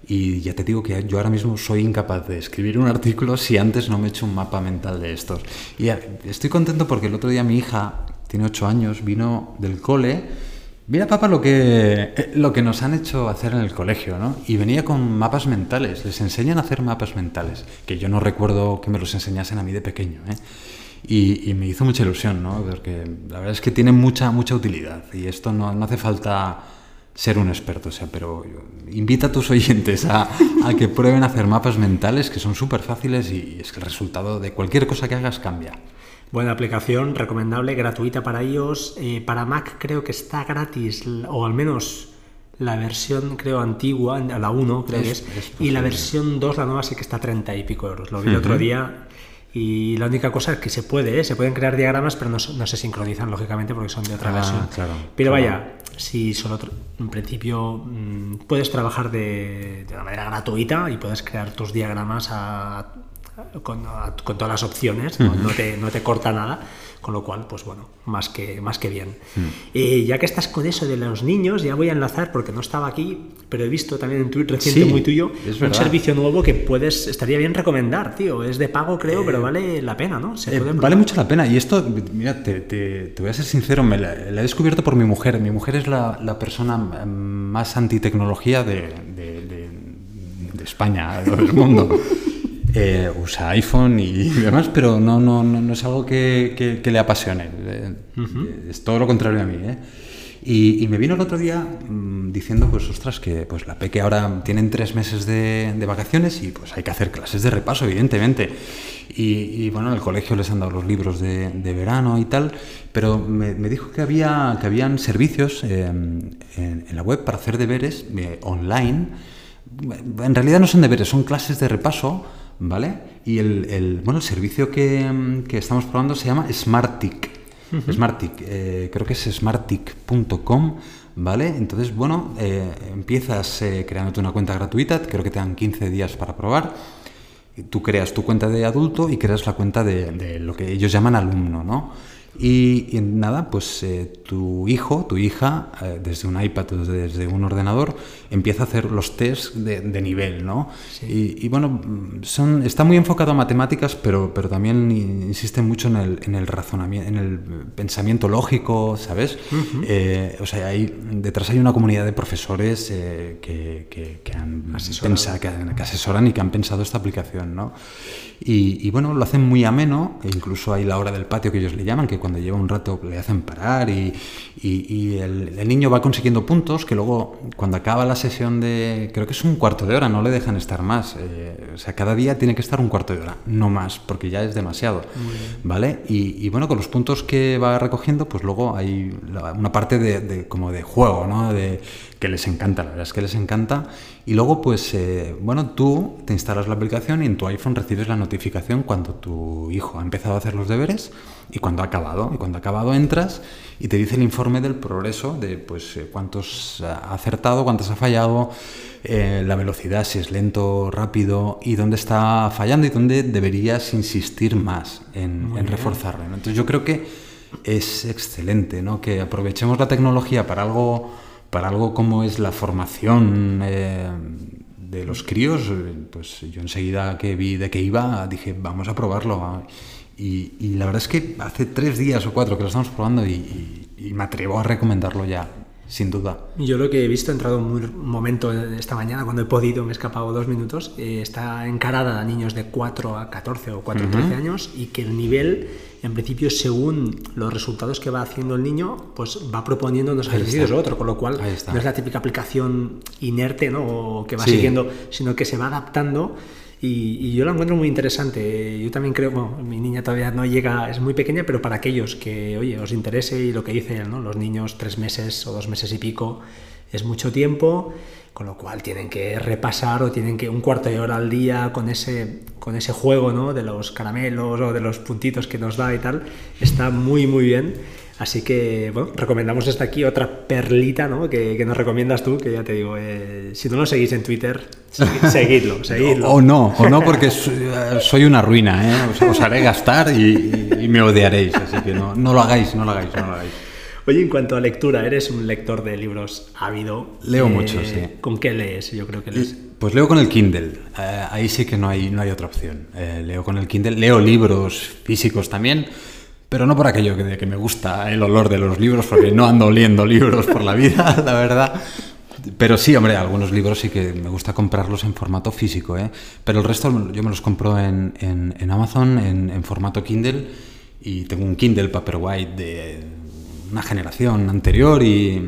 B: Y ya te digo que yo ahora mismo soy incapaz de escribir un artículo si antes no me he hecho un mapa mental de estos. Y estoy contento porque el otro día mi hija tiene ocho años, vino del cole. Mira, papá, lo que, eh, lo que nos han hecho hacer en el colegio, ¿no? Y venía con mapas mentales, les enseñan a hacer mapas mentales, que yo no recuerdo que me los enseñasen a mí de pequeño, ¿eh? Y, me hizo mucha ilusión, ¿no? Porque la verdad es que tiene mucha, mucha utilidad y esto no, no hace falta ser un experto, o sea, pero invita a tus oyentes a, a que prueben a hacer mapas mentales que son súper fáciles y es que el resultado de cualquier cosa que hagas cambia.
A: Buena aplicación, recomendable, gratuita para iOS. Eh, para Mac creo que está gratis, o al menos la versión, creo, antigua, la 1 creo que es. y la versión 2, la nueva, sí que está a 30 y pico euros. Lo vi el otro día. Y la única cosa es que se puede, ¿eh? se pueden crear diagramas, pero no, se sincronizan, lógicamente, porque son de otra ah, versión. pero vaya, si solo en principio mm, puedes trabajar de, de, una manera gratuita y puedes crear tus diagramas a, con, todas las opciones, ¿no? te, no, te, corta nada, con lo cual, pues bueno, más que, más que bien. y ya que estás con eso de los niños, ya voy a enlazar, porque no estaba aquí, pero he visto también en tweet reciente muy tuyo, un servicio nuevo que puedes, estaría bien recomendar, tío. Es de pago, creo, pero eh, vale la pena, ¿no?
B: Eh, vale mucho la pena. Y esto, mira, te, te, voy a ser sincero, me la, he descubierto por mi mujer. Mi mujer es la, la persona más antitecnología de, de, de, de España, del mundo. Eh, usa iPhone y demás, pero no, no, no, es algo que, que, le apasione. Eh, es todo lo contrario a mí. ¿eh? Y, me vino el otro día mm, diciendo, pues, ostras, que pues la Peque ahora tienen tres meses de, vacaciones y pues hay que hacer clases de repaso, evidentemente. Y, bueno, en el colegio les han dado los libros de, verano y tal, pero me, dijo que, había, que habían servicios eh, en, la web para hacer deberes eh, online. En realidad no son deberes, son clases de repaso, ¿vale? Y el, bueno, el servicio que, que estamos probando se llama Smartic. Smartic, eh, creo que es smartic.com, ¿vale? Entonces, bueno, eh, empiezas eh, creándote una cuenta gratuita, creo que te dan 15 días para probar. Tú creas tu cuenta de adulto y creas la cuenta de, de lo que ellos llaman alumno, ¿no? Y, nada, pues eh, tu hijo, tu hija, eh, desde un iPad desde un ordenador, empieza a hacer los tests de, nivel, ¿no? Y, bueno, son, está muy enfocado a matemáticas, pero, pero también insiste mucho en el, en el razonamiento, en el pensamiento lógico, ¿sabes? Eh, o sea, hay, detrás hay una comunidad de profesores que, que, han pensado, que, que, asesoran y que han pensado esta aplicación, ¿no? Y, bueno, lo hacen muy ameno, e incluso hay la hora del patio que ellos le llaman, que cuando lleva un rato le hacen parar y, y, el, niño va consiguiendo puntos que luego cuando acaba la sesión de, creo que es un cuarto de hora, no le dejan estar más. Eh, o sea, cada día tiene que estar un cuarto de hora, no más, porque ya es demasiado. ¿Vale? Y, bueno, con los puntos que va recogiendo, pues luego hay una parte de, como de juego, ¿no? De, que les encanta, la verdad es que les encanta. Y luego, pues, eh, bueno, tú te instalas la aplicación y en tu iPhone recibes la notificación cuando tu hijo ha empezado a hacer los deberes y cuando ha acabado. Y cuando ha acabado entras y te dice el informe del progreso de pues eh, cuántos ha acertado, cuántos ha fallado, eh, la velocidad, si es lento, rápido y dónde está fallando y dónde deberías insistir más en, reforzarlo. Entonces yo creo que es excelente, ¿no? Que aprovechemos la tecnología para algo para algo como es la formación eh, de los críos, eh, pues yo enseguida que vi de qué iba, dije, vamos a probarlo. Y, la verdad es que hace tres días o cuatro que lo estamos probando y, me atrevo a recomendarlo ya, sin duda.
A: Yo lo que he visto, he entrado un momento esta mañana, cuando he podido, me he escapado dos minutos, eh, está encarada a niños de 4 a 14 o 4 a 13 años y que el nivel en principio, según los resultados que va haciendo el niño, pues va proponiendo unos ejercicios u otro, con lo cual no es la típica aplicación inerte ¿no? que va siguiendo, sino que se va adaptando. Y, yo lo encuentro muy interesante. Yo también creo, bueno, mi niña todavía no llega, es muy pequeña, pero para aquellos que, oye, os interese y lo que dice él, ¿no? Los niños tres meses o dos meses y pico es mucho tiempo con lo cual tienen que repasar o tienen que un cuarto de hora al día con ese, con ese juego ¿no? de los caramelos o de los puntitos que nos da y tal, está muy muy bien. Así que, bueno, recomendamos hasta aquí otra perlita ¿no? que, nos recomiendas tú, que ya te digo, eh, si no lo seguís en Twitter, seguidlo, seguidlo.
B: O, no, o no, porque soy una ruina, ¿eh? os, haré gastar y, y, me odiaréis, así que no, no lo hagáis, no lo hagáis, no lo hagáis.
A: Oye, en cuanto a lectura, eres un lector de libros ávido.
B: Leo mucho, sí.
A: ¿Con qué lees? Yo creo que lees.
B: Pues leo con el Kindle. Eh, ahí sí que no hay, no hay otra opción. Eh, leo con el Kindle. Leo libros físicos también, pero no por aquello que, que me gusta el olor de los libros, porque no ando oliendo libros por la vida, la verdad. Pero sí, hombre, algunos libros sí que me gusta comprarlos en formato físico, ¿eh? Pero el resto yo me los compro en, en, Amazon en, en, formato Kindle y tengo un Kindle Paperwhite de una generación anterior y,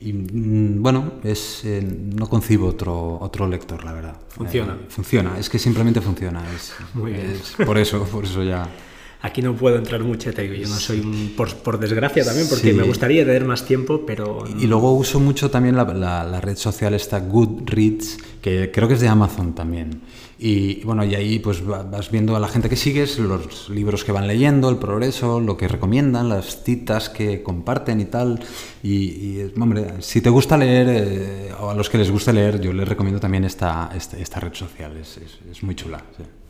B: mm, bueno, es, eh, no concibo otro, otro lector, la verdad.
A: Funciona.
B: Eh, funciona, es que simplemente funciona. Es, Muy bien. por eso, por eso ya.
A: Aquí no puedo entrar mucho, te digo, yo no soy un, por, desgracia también, porque me gustaría tener más tiempo, pero...
B: Y, luego uso mucho también la, la, red social esta Goodreads, que creo que es de Amazon también. Y bueno, y ahí pues vas viendo a la gente que sigues, los libros que van leyendo, el progreso, lo que recomiendan, las citas que comparten y tal. Y, hombre, si te gusta leer, eh, o a los que les gusta leer, yo les recomiendo también esta, esta, red social, es, es, muy chula.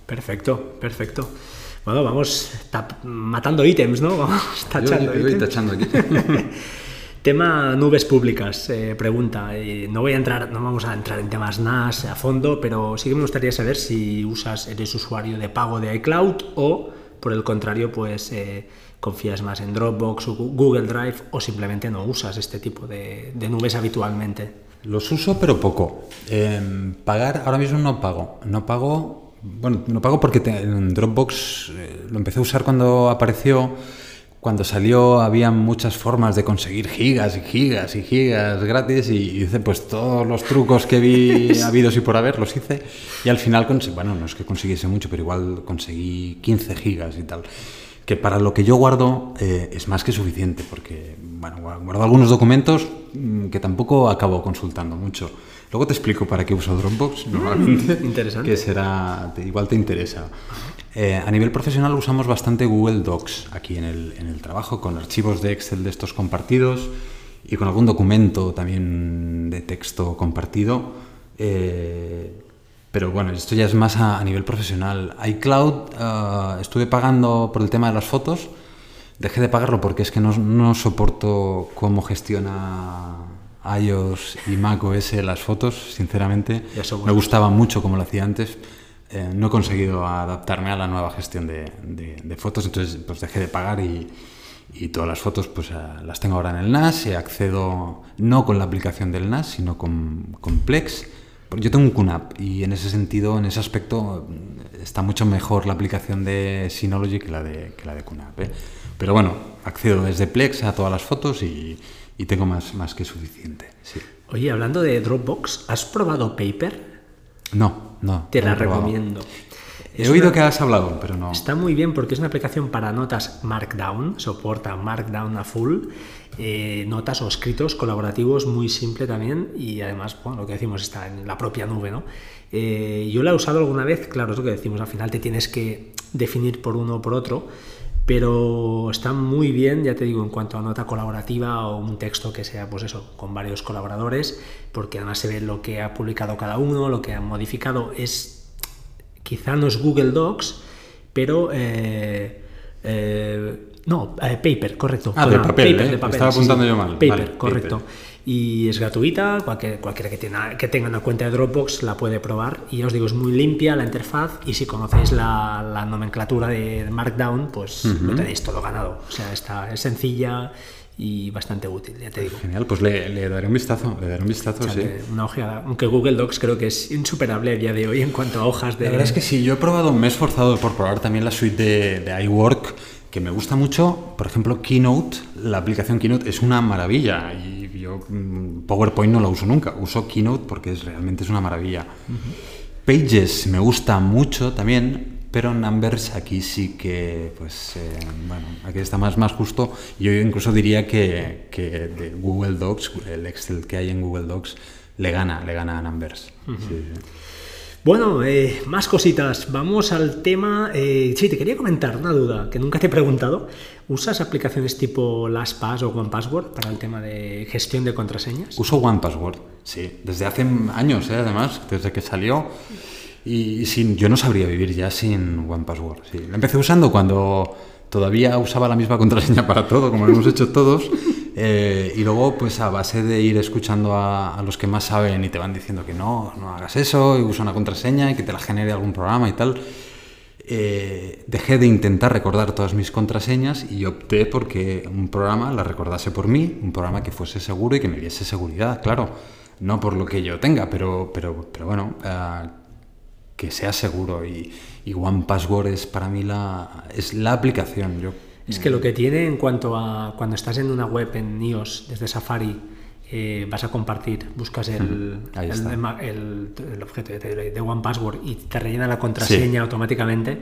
A: Perfecto, perfecto. Bueno, vamos matando ítems, ¿no? Vamos tachando.
B: Yo, tachando aquí.
A: Tema nubes públicas, eh, pregunta. Eh, no voy a entrar, no vamos a entrar en temas NAS a fondo, pero sí que me gustaría saber si usas, eres usuario de pago de iCloud o, por el contrario, pues eh, confías más en Dropbox o Google Drive o simplemente no usas este tipo de, nubes habitualmente.
B: Los uso, pero poco. Em, pagar, ahora mismo no pago. No pago, bueno, no pago porque en Dropbox lo empecé a usar cuando apareció cuando salió había muchas formas de conseguir gigas y gigas y gigas gratis y hice pues todos los trucos que vi habidos y por haber, los hice y al final, bueno, no es que consiguiese mucho, pero igual conseguí 15 gigas y tal. Que para lo que yo guardo eh, es más que suficiente, porque bueno, guardo algunos documentos mm, que tampoco acabo consultando mucho. Luego te explico para qué uso Dropbox mm, normalmente.
A: interesante.
B: Que será, igual te interesa. Eh, a nivel profesional usamos bastante Google Docs aquí en el, en el, trabajo, con archivos de Excel de estos compartidos y con algún documento también de texto compartido. Eh, pero bueno, esto ya es más a, nivel profesional. iCloud uh, estuve pagando por el tema de las fotos. Dejé de pagarlo porque es que no, no soporto cómo gestiona iOS y macOS las fotos, sinceramente. Me gustaba mucho como lo hacía antes eh, no he conseguido adaptarme a la nueva gestión de, fotos, entonces pues dejé de pagar y, todas las fotos pues eh, las tengo ahora en el NAS y accedo no con la aplicación del NAS, sino con, Plex. Yo tengo un QNAP y en ese sentido, en ese aspecto, está mucho mejor la aplicación de Synology que la de, que la de QNAP. ¿eh? Pero bueno, accedo desde Plex a todas las fotos y, tengo más, más que suficiente.
A: Oye, hablando de Dropbox, ¿has probado Paper?
B: No, no.
A: Te la recomiendo.
B: He oído que has hablado, pero no.
A: Está muy bien porque es una aplicación para notas Markdown, soporta Markdown a full, eh, notas o escritos colaborativos muy simple también y además, bueno, lo que decimos está en la propia nube, ¿no? Eh, yo la he usado alguna vez, claro, es lo que decimos, al final te tienes que definir por uno o por otro, pero está muy bien, ya te digo, en cuanto a nota colaborativa o un texto que sea, pues eso, con varios colaboradores, porque además se ve lo que ha publicado cada uno, lo que ha modificado. Es, quizá no es Google Docs, pero... Eh, eh, no, eh, paper, correcto.
B: Ah, de papel, paper, de papel, Estaba apuntando yo mal.
A: Paper, correcto y es gratuita, cualquier, cualquiera que, tenga, que tenga una cuenta de Dropbox la puede probar y os digo, es muy limpia la interfaz y si conocéis la, nomenclatura de Markdown, pues lo tenéis todo ganado. O sea, está, es sencilla y bastante útil, ya te digo.
B: Genial, pues le, daré un vistazo, le daré un vistazo, sí.
A: Una ojeada, aunque Google Docs creo que es insuperable a día de hoy en cuanto a hojas de...
B: La verdad es que sí, yo he probado, me he esforzado por probar también la suite de, de iWork, que me gusta mucho, por ejemplo, Keynote, la aplicación Keynote es una maravilla y yo mm, PowerPoint no la uso nunca, uso Keynote porque es, realmente es una maravilla. Pages me gusta mucho también, pero Numbers aquí sí que, pues, eh, bueno, aquí está más, más justo. Yo incluso diría que, que, de Google Docs, el Excel que hay en Google Docs, le gana, le gana a Numbers.
A: Bueno, eh, más cositas. Vamos al tema. Eh, sí, te quería comentar una duda que nunca te he preguntado. ¿Usas aplicaciones tipo LastPass o OnePassword para el tema de gestión de contraseñas?
B: Uso OnePassword, sí, desde hace años, ¿eh? además, desde que salió. Y, sin, yo no sabría vivir ya sin OnePassword. Sí. La empecé usando cuando todavía usaba la misma contraseña para todo, como lo hemos hecho todos. Eh, y luego, pues a base de ir escuchando a, los que más saben y te van diciendo que no, no hagas eso, y usa una contraseña y que te la genere algún programa y tal, eh, dejé de intentar recordar todas mis contraseñas y opté porque un programa la recordase por mí, un programa que fuese seguro y que me diese seguridad, claro, no por lo que yo tenga, pero, pero, pero bueno, eh, que sea seguro y, y One Password es para mí la, es la aplicación. Yo
A: es que lo que tiene en cuanto a cuando estás en una web en iOS desde Safari, eh, vas a compartir, buscas el, el, objeto de, de, One Password y te rellena la contraseña automáticamente,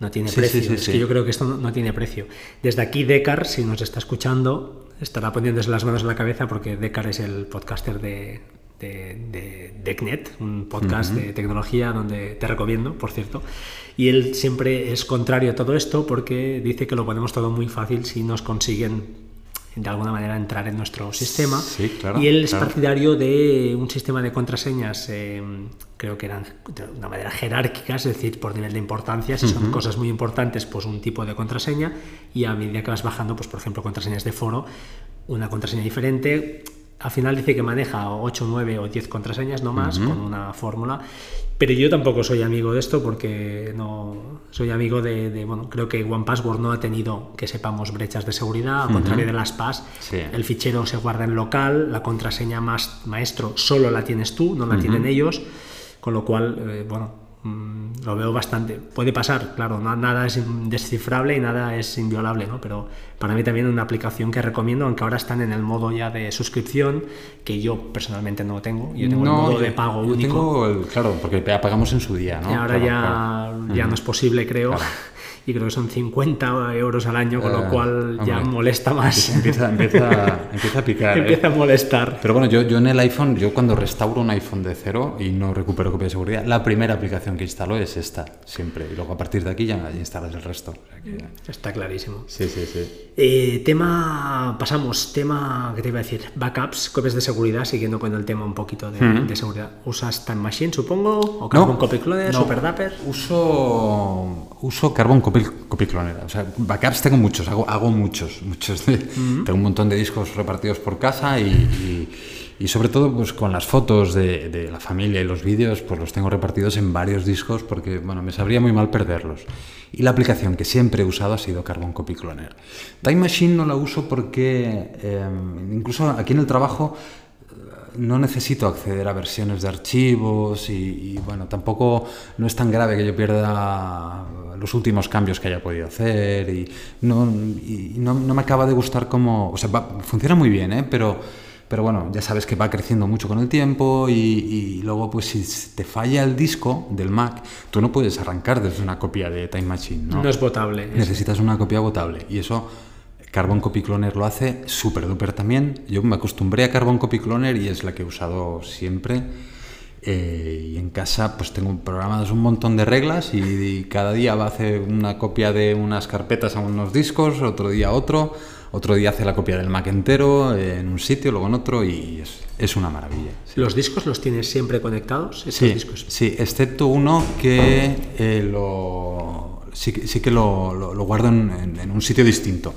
A: no tiene precio. es que yo creo que esto no, tiene precio. Desde aquí, Decar, si nos está escuchando, estará poniéndose las manos en la cabeza porque Decar es el podcaster de, de, DECnet, un podcast de tecnología donde te recomiendo, por cierto. Y él siempre es contrario a todo esto porque dice que lo ponemos todo muy fácil si nos consiguen de alguna manera entrar en nuestro sistema. y él es partidario de un sistema de contraseñas, eh, creo que eran de una manera jerárquica, es decir, por nivel de importancia. Si son cosas muy importantes, pues un tipo de contraseña. Y a medida que vas bajando, pues por ejemplo, contraseñas de foro, una contraseña diferente al final dice que maneja 8, 9 o 10 contraseñas, no más, con una fórmula. Pero yo tampoco soy amigo de esto porque no soy amigo de, bueno, creo que OnePassword no ha tenido que sepamos brechas de seguridad, al contrario de las PAS, el fichero se guarda en local, la contraseña más maestro solo la tienes tú, no la tienen ellos, con lo cual, eh, bueno, Mm, lo veo bastante. Puede pasar, claro, no- nada es indescifrable y nada es inviolable, ¿no? Pero para mí también una aplicación que recomiendo, aunque ahora están en el modo ya de suscripción, que yo personalmente no tengo. Yo tengo el modo de pago único.
B: tengo el- claro, porque pagamos en su día, ¿no?
A: Y ahora
B: Claro,
A: ya,
B: claro.
A: ya no es posible, creo. Y creo que son 50 euros al año, con lo cual ya
B: hombre,
A: molesta más.
B: Empieza, empieza, empieza a picar. ¿eh?
A: Empieza a molestar.
B: Pero bueno, yo, yo en el iPhone, yo cuando restauro un iPhone de cero y no recupero copia de seguridad, la primera aplicación que instalo es esta, siempre. Y luego a partir de aquí ya instalas el resto. O sea que-
A: Está clarísimo.
B: Sí, sí, sí.
A: Eh, tema, pasamos, tema, ¿qué te iba a decir? Backups, copias de seguridad, siguiendo con el tema un poquito de, de seguridad. ¿Usas Time Machine, supongo? ¿O Carbon Copy Cloner,
B: no.
A: Super Dapper?
B: Uso, uso Carbon Copy, Copy. O sea, backups tengo muchos, hago, hago muchos. muchos de- Tengo un montón de discos repartidos por casa y, y- y sobre todo pues, con las fotos de, de la familia y los vídeos, pues los tengo repartidos en varios discos porque bueno, me sabría muy mal perderlos. Y la aplicación que siempre he usado ha sido Carbon Copy Cloner. Time Machine no la uso porque eh, incluso aquí en el trabajo no necesito acceder a versiones de archivos y, y, bueno, tampoco no es tan grave que yo pierda los últimos cambios que haya podido hacer y no, y no, no me acaba de gustar como... O sea, va- funciona muy bien, ¿eh? pero, pero bueno, ya sabes que va creciendo mucho con el tiempo y, y luego pues si te falla el disco del Mac, tú no puedes arrancar desde una copia de Time Machine, ¿no?
A: No, es votable. es-
B: Necesitas una copia botable y eso Carbon Copy Cloner lo hace súper duper también. Yo me acostumbré a Carbon Copy Cloner y es la que he usado siempre. Eh, y en casa pues tengo programadas un montón de reglas y, y cada día va a hacer una copia de unas carpetas a unos discos, otro día otro, otro día hace la copia del Mac entero eh, en un sitio, luego en otro y es, es una maravilla.
A: ¿Los discos los tienes siempre conectados?
B: Sí,
A: discos.
B: sí, excepto uno que eh, lo, sí, sí que lo, lo- lo guardo en, en- en un sitio distinto.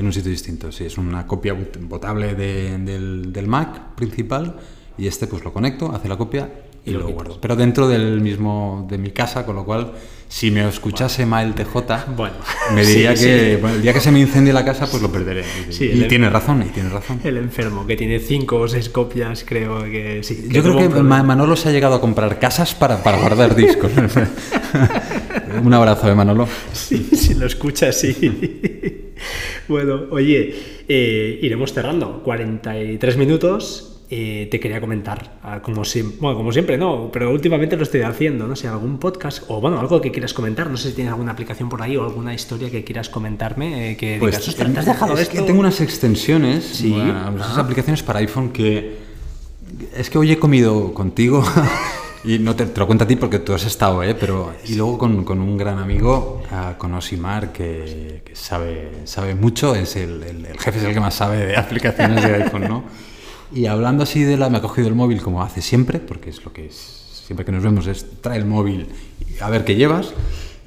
B: En un sitio distinto, sí, es una copia bot- botable de- del, del Mac principal y este pues lo conecto, hace la copia y,
A: lo
B: guardo. Pero dentro del mismo de mi casa, con lo cual si me escuchase Mael TJ,
A: Bueno,
B: me diría
A: sí,
B: que
A: sí.
B: bueno, el día que se me incendie la casa pues lo perderé. Y,
A: Sí,
B: y
A: el-
B: tiene razón, y tiene razón.
A: El enfermo, que tiene cinco o seis copias, creo que sí.
B: Yo creo que
A: problema.
B: Ma- Manolo se ha llegado a comprar casas para, para guardar discos. Un abrazo de Manolo.
A: Sí, si lo escuchas, sí. bueno, oye, eh, iremos cerrando. 43 minutos. Eh, te quería comentar, ah, como, siempre, bueno, como siempre, no, pero últimamente lo estoy haciendo, no sé, algún podcast o bueno, algo que quieras comentar, no sé si tienes alguna aplicación por ahí o alguna historia que quieras comentarme, eh, que digas, "Ostras, ¿te has dejado
B: es
A: esto?
B: que tengo unas extensiones,
A: Sí.
B: bueno, esas
A: Ah.
B: aplicaciones para iPhone que es que hoy he comido contigo y no te, te lo cuento a ti porque tú has estado, ¿eh? pero y luego con, con un gran amigo, ah, con Osimar, que, que sabe, sabe mucho, es el, el- el jefe es el que más sabe de aplicaciones de iPhone, ¿no? Y hablando así de la, me ha cogido el móvil como hace siempre, porque es lo que es, siempre que nos vemos es trae el móvil a ver qué llevas.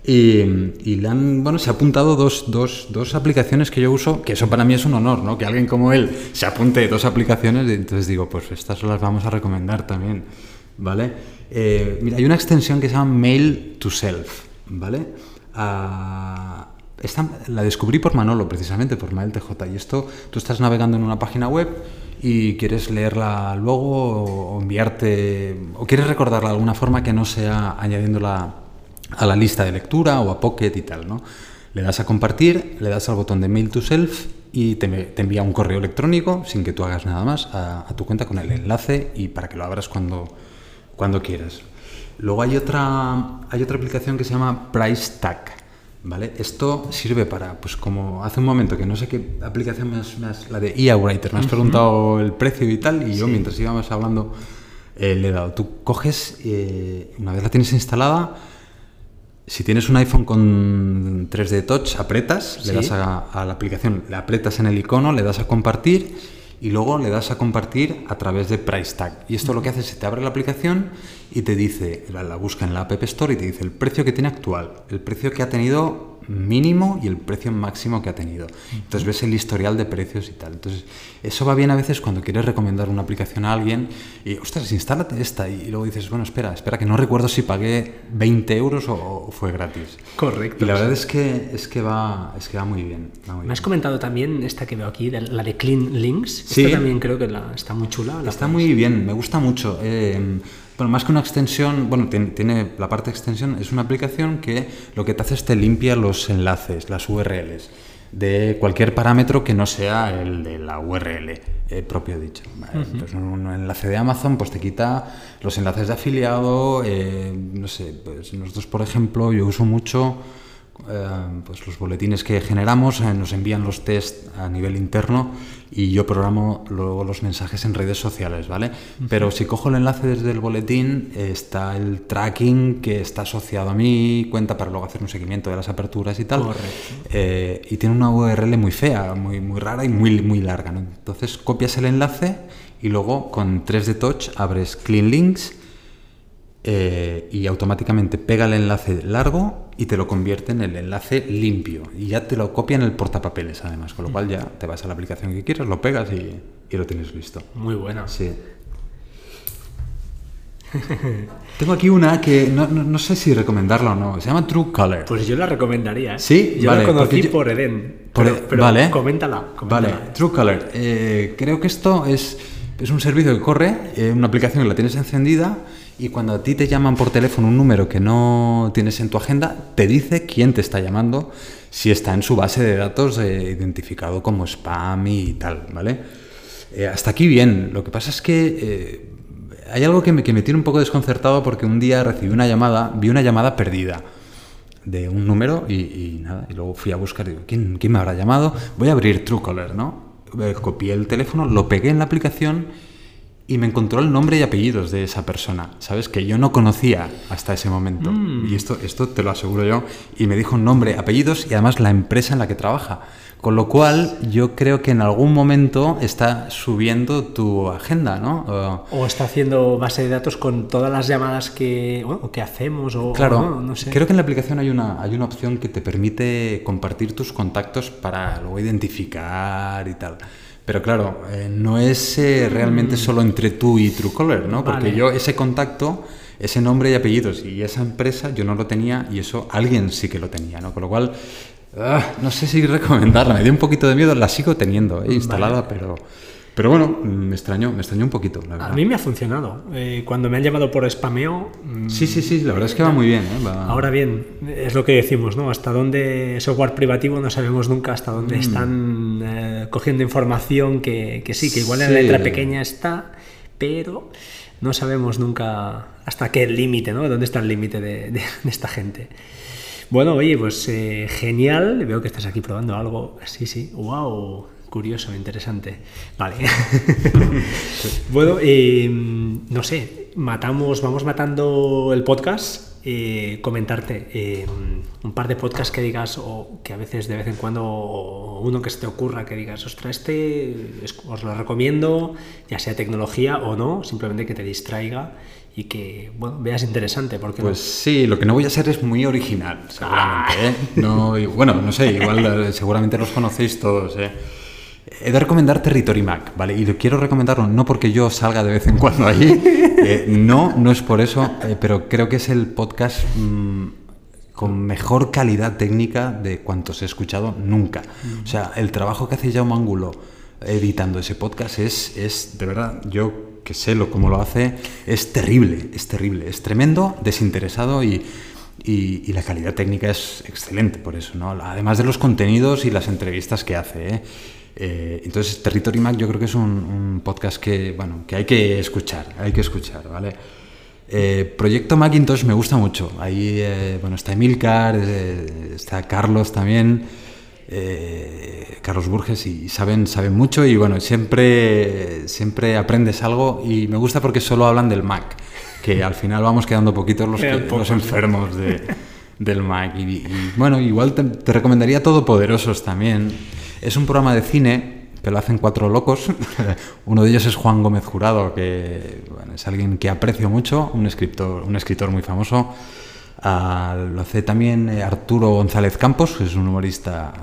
B: Y, y le han, bueno, se ha apuntado dos, dos, dos aplicaciones que yo uso, que eso para mí es un honor, ¿no? Que alguien como él se apunte dos aplicaciones, y entonces digo, pues estas las vamos a recomendar también, ¿vale? Eh, mira, hay una extensión que se llama Mail to Self, ¿vale? Ah, esta la descubrí por Manolo, precisamente, por Mail TJ. Y esto, tú estás navegando en una página web y quieres leerla luego o enviarte, o quieres recordarla de alguna forma que no sea añadiéndola a la lista de lectura o a Pocket y tal, ¿no? Le das a compartir, le das al botón de Mail to Self y te, te envía un correo electrónico sin que tú hagas nada más a, a tu cuenta con el enlace y para que lo abras cuando, cuando quieras. Luego hay otra, hay otra aplicación que se llama Price Tag. ¿Vale? Esto sirve para, pues como hace un momento que no sé qué aplicación me has- la de EA Writer, me has preguntado el precio y tal, y yo mientras íbamos hablando eh, le he dado. Tú coges, eh, una vez la tienes instalada, si tienes un iPhone con 3D Touch, apretas,
A: Sí.
B: le das a, a la aplicación, le apretas en el icono, le das a compartir y luego le das a compartir a través de Price Tag. Y esto lo que hace es que te abre la aplicación y te dice, la, la busca en la App Store y te dice el precio que tiene actual, el precio que ha tenido mínimo y el precio máximo que ha tenido. Entonces ves el historial de precios y tal. Entonces, eso va bien a veces cuando quieres recomendar una aplicación a alguien y, ostras, instálate esta. Y luego dices, bueno, espera, espera, que no recuerdo si pagué 20 euros o, o fue gratis.
A: Correcto.
B: Y la verdad es que, es que, va, es que va muy bien. va muy
A: Me has
B: bien.
A: comentado también esta que veo aquí, de- la de Clean Links.
B: Sí.
A: Esta también creo que la, está muy chula. la
B: Está muy bien, me gusta mucho. Eh, bueno, más que una extensión, bueno, tiene, tiene, la parte de extensión, es una aplicación que lo que te hace es te limpia los enlaces, las URLs, de cualquier parámetro que no sea el de la URL eh, propio dicho. Entonces, un enlace de Amazon pues te quita los enlaces de afiliado, eh, no sé, pues nosotros, por ejemplo, yo uso mucho eh, pues los boletines que generamos, eh, nos envían los test a nivel interno y yo programo luego los mensajes en redes sociales, ¿vale? Pero si cojo el enlace desde el boletín, está el tracking que está asociado a mi cuenta para luego hacer un seguimiento de las aperturas y tal. Eh, y tiene una URL muy fea, muy, muy rara y muy, muy larga, Entonces copias el enlace y luego con 3D Touch abres Clean Links eh, y automáticamente pega el enlace largo y te lo convierte en el enlace limpio. Y ya te lo copia en el portapapeles, además, con lo cual ya te vas a la aplicación que quieras, lo pegas y, lo tienes listo.
A: Muy buena.
B: Sí. Tengo aquí una que no, sé si recomendarla o no. Se llama True Color.
A: Pues yo la recomendaría. ¿eh?
B: Sí,
A: yo la conocí por Eden. Pero,
B: vale.
A: Coméntala,
B: Vale, True Color. Eh, creo que esto es, es un servicio que corre, eh, una aplicación que la tienes encendida y cuando a ti te llaman por teléfono un número que no tienes en tu agenda, te dice quién te está llamando, si está en su base de datos eh, identificado como spam y tal, ¿vale? Eh, hasta aquí bien. Lo que pasa es que eh, hay algo que me, que me tiene un poco desconcertado porque un día recibí una llamada, vi una llamada perdida de un número y, nada, y luego fui a buscar, digo, ¿quién, ¿quién me habrá llamado? Voy a abrir Truecaller, ¿no? copié el teléfono, lo pegué en la aplicación y me encontró el nombre y apellidos de esa persona, ¿sabes? Que yo no conocía hasta ese momento. Mm. Y esto, esto te lo aseguro yo. Y me dijo nombre, apellidos y además la empresa en la que trabaja. Con lo cual, yo creo que en algún momento está subiendo tu agenda, ¿no?
A: O, está haciendo base de datos con todas las llamadas que, que hacemos. O,
B: claro, no, sé. creo que en la aplicación hay una, hay una opción que te permite compartir tus contactos para luego identificar y tal. Pero claro, eh, no es eh, realmente solo entre tú y Truecaller, ¿no? Porque yo ese contacto, ese nombre y apellidos y esa empresa yo no lo tenía y eso alguien sí que lo tenía, ¿no? Con lo cual, ah, no sé si recomendarla, me dio un poquito de miedo, la sigo teniendo eh, instalada, pero... Pero bueno, me extrañó, me extrañó un poquito, la verdad.
A: A mí me ha funcionado. Eh, cuando me han llamado por spameo...
B: Mm, sí, sí, sí, la verdad es que va muy bien. ¿eh?
A: Ahora bien, es lo que decimos, ¿no? Hasta dónde software privativo no sabemos nunca hasta dónde mm. están eh, cogiendo información que, que, sí, que igual en la letra pequeña está, pero no sabemos nunca hasta qué límite, ¿no? ¿Dónde está el límite de, de, esta gente? Bueno, oye, pues genial. Veo que estás aquí probando algo. Sí, sí. ¡Wow! Curioso, interesante. Vale. bueno, eh, no sé, matamos, vamos matando el podcast. Eh, comentarte eh, un par de podcasts que digas o que a veces de vez en cuando uno que se te ocurra que digas, ostras, este os lo recomiendo, ya sea tecnología o no, simplemente que te distraiga y que bueno, veas interesante. Porque
B: pues sí, lo que no voy a hacer es muy original, seguramente. No, bueno, no sé, igual seguramente los conocéis todos. ¿eh? He de recomendar Territory Mac, ¿vale? Y quiero recomendarlo no porque yo salga de vez en cuando allí, eh, no, no es por eso, eh, pero creo que es el podcast mm, con mejor calidad técnica de cuantos he escuchado nunca. O sea, el trabajo que hace Jaume Angulo editando ese podcast es, es de verdad, yo que sé lo cómo lo hace, es terrible, es terrible, es tremendo, desinteresado y, y, la calidad técnica es excelente por eso, ¿no? Además de los contenidos y las entrevistas que hace, ¿eh? Eh, entonces, Territory Mac yo creo que es un, podcast que, bueno, que hay que escuchar, hay que escuchar, ¿vale? Eh, Proyecto Macintosh me gusta mucho. Ahí, eh, bueno, está Emilcar, está Carlos también, Carlos Burges, y saben, saben mucho y, bueno, siempre, siempre aprendes algo y me gusta porque solo hablan del Mac, que al final vamos quedando poquitos los, los enfermos de, del Mac. Y, bueno, igual te, te recomendaría Todopoderosos también. Es un programa de cine que lo hacen cuatro locos. Uno de ellos es Juan Gómez Jurado, que es alguien que aprecio mucho, un escritor, un escritor muy famoso. Ah, lo hace también eh, Arturo González Campos, que es un humorista,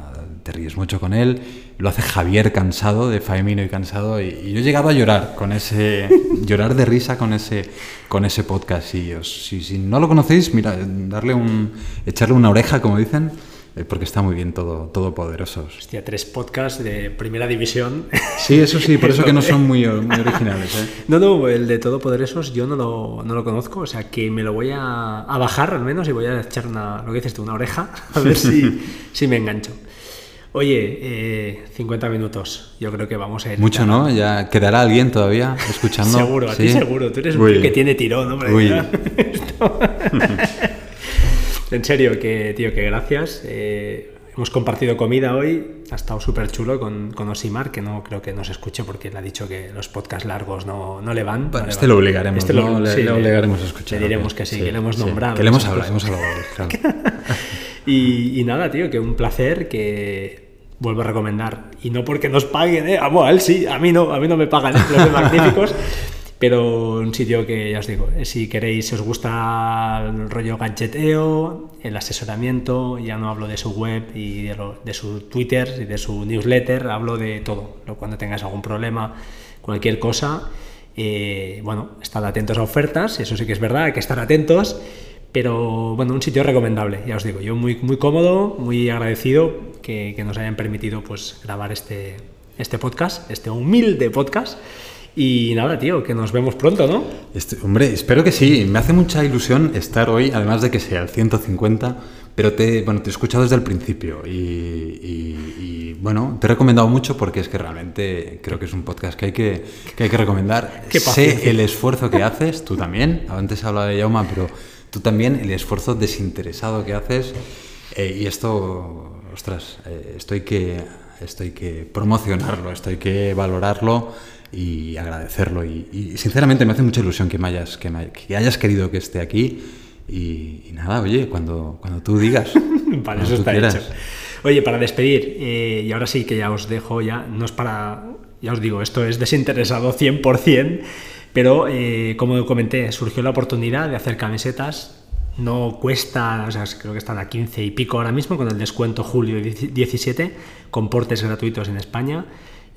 B: te ríes mucho con él. Lo hace Javier Cansado, de Faemino y Cansado. Y, yo he llegado a llorar con ese. llorar de risa con ese, con ese podcast. Y si, si no lo conocéis, mira, darle un. echarle una oreja, como dicen porque está muy bien todo, todopoderosos.
A: Hostia, tres podcasts de primera división.
B: Sí, eso sí, por eso que no son muy, muy originales. ¿eh?
A: No, no, el de todopoderosos yo no lo, no lo conozco, o sea que me lo voy a, a bajar al menos y voy a echar una, lo que dices tú, una oreja, a ver si, si me engancho. Oye, eh, 50 minutos. Yo creo que vamos a ir.
B: Mucho, ¿no? Ya quedará alguien todavía escuchando.
A: seguro, a
B: ¿Sí?
A: ti seguro. Tú eres un
B: Uy.
A: tío que tiene tirón, hombre.
B: Uy.
A: En serio, que, tío, que gracias. Eh, hemos compartido comida hoy. Ha estado súper chulo con, con Osimar, que no creo que nos escuche porque él ha dicho que los podcasts largos no, no le van.
B: Bueno,
A: no le
B: este
A: van.
B: lo obligaremos,
A: Este
B: ¿no? Le-
A: sí,
B: le obligaremos a escuchar.
A: Le diremos que sí, que le hemos nombrado.
B: Que le hemos hablado, hemos hablado. claro.
A: Y, y nada, tío, que un placer que vuelvo a recomendar. Y no porque nos paguen, ¿eh? Bueno, a él sí, a mí no, a mí no me pagan, ¿eh? los magníficos. Pero un sitio que ya os digo, eh, si queréis, si os gusta el rollo gadgeteo, el asesoramiento, ya no hablo de su web y de, lo- de su Twitter y de su newsletter, hablo de todo. Cuando tengáis algún problema, cualquier cosa, eh, bueno, estad atentos a ofertas, eso sí que es verdad, hay que estar atentos. Pero bueno, un sitio recomendable, ya os digo, yo muy, muy cómodo, muy agradecido que, que nos hayan permitido pues grabar este, este podcast, este humilde podcast. Y nada, tío, que nos vemos pronto, ¿no?
B: Este- hombre, espero que sí. Me hace mucha ilusión estar hoy, además de que sea el 150, pero te, bueno, te he escuchado desde el principio y, y- y, bueno, te he recomendado mucho porque es que realmente creo que es un podcast que hay que, que, hay que recomendar.
A: Qué
B: sé el esfuerzo que haces, tú también, antes hablaba de Yauma, pero tú también, el esfuerzo desinteresado que haces eh, y esto, ostras, eh, esto hay que, esto hay que promocionarlo, esto hay que valorarlo y agradecerlo. Y, y sinceramente me hace mucha ilusión que, me hayas, que, me- que hayas querido que esté aquí. Y, y nada, oye, cuando, cuando tú digas.
A: Vale, eso está
B: quieras.
A: hecho. Oye, para despedir, eh, y ahora sí que ya os dejo, ya no es para, ya os digo, esto es desinteresado 100%, pero eh, como comenté, surgió la oportunidad de hacer camisetas. No cuesta, o sea, creo que están a 15 y pico ahora mismo con el descuento julio 17, con portes gratuitos en España.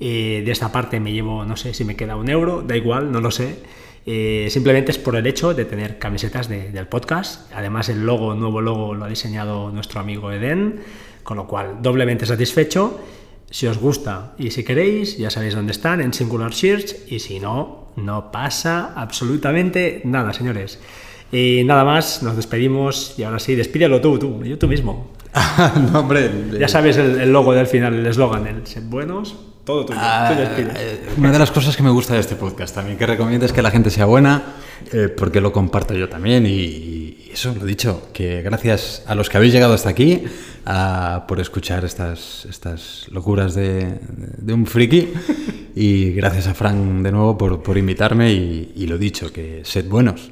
A: Eh, de esta parte me llevo, no sé si me queda un euro, da igual, no lo sé. Eh, simplemente es por el hecho de tener camisetas de- del podcast. Además, el logo, nuevo logo, lo ha diseñado nuestro amigo Eden, con lo cual doblemente satisfecho. Si os gusta y si queréis, ya sabéis dónde están, en Singular Shirts, y si no, no pasa absolutamente nada, señores. Y nada más, nos despedimos y ahora sí, despídelo tú, tú, yo tú mismo.
B: no, hombre.
A: Ya sabes el, el logo del final, el eslogan, el sed buenos, todo tuyo.
B: Ah,
A: tú despides.
B: eh, una de las cosas que me gusta de este podcast también, que recomiendas que la gente sea buena, eh, porque lo comparto yo también. Y, y eso, lo dicho, que gracias a los que habéis llegado hasta aquí a- por escuchar estas, estas locuras de, de un friki. Y gracias a Frank de nuevo por, por invitarme. Y, y lo dicho, que sed buenos.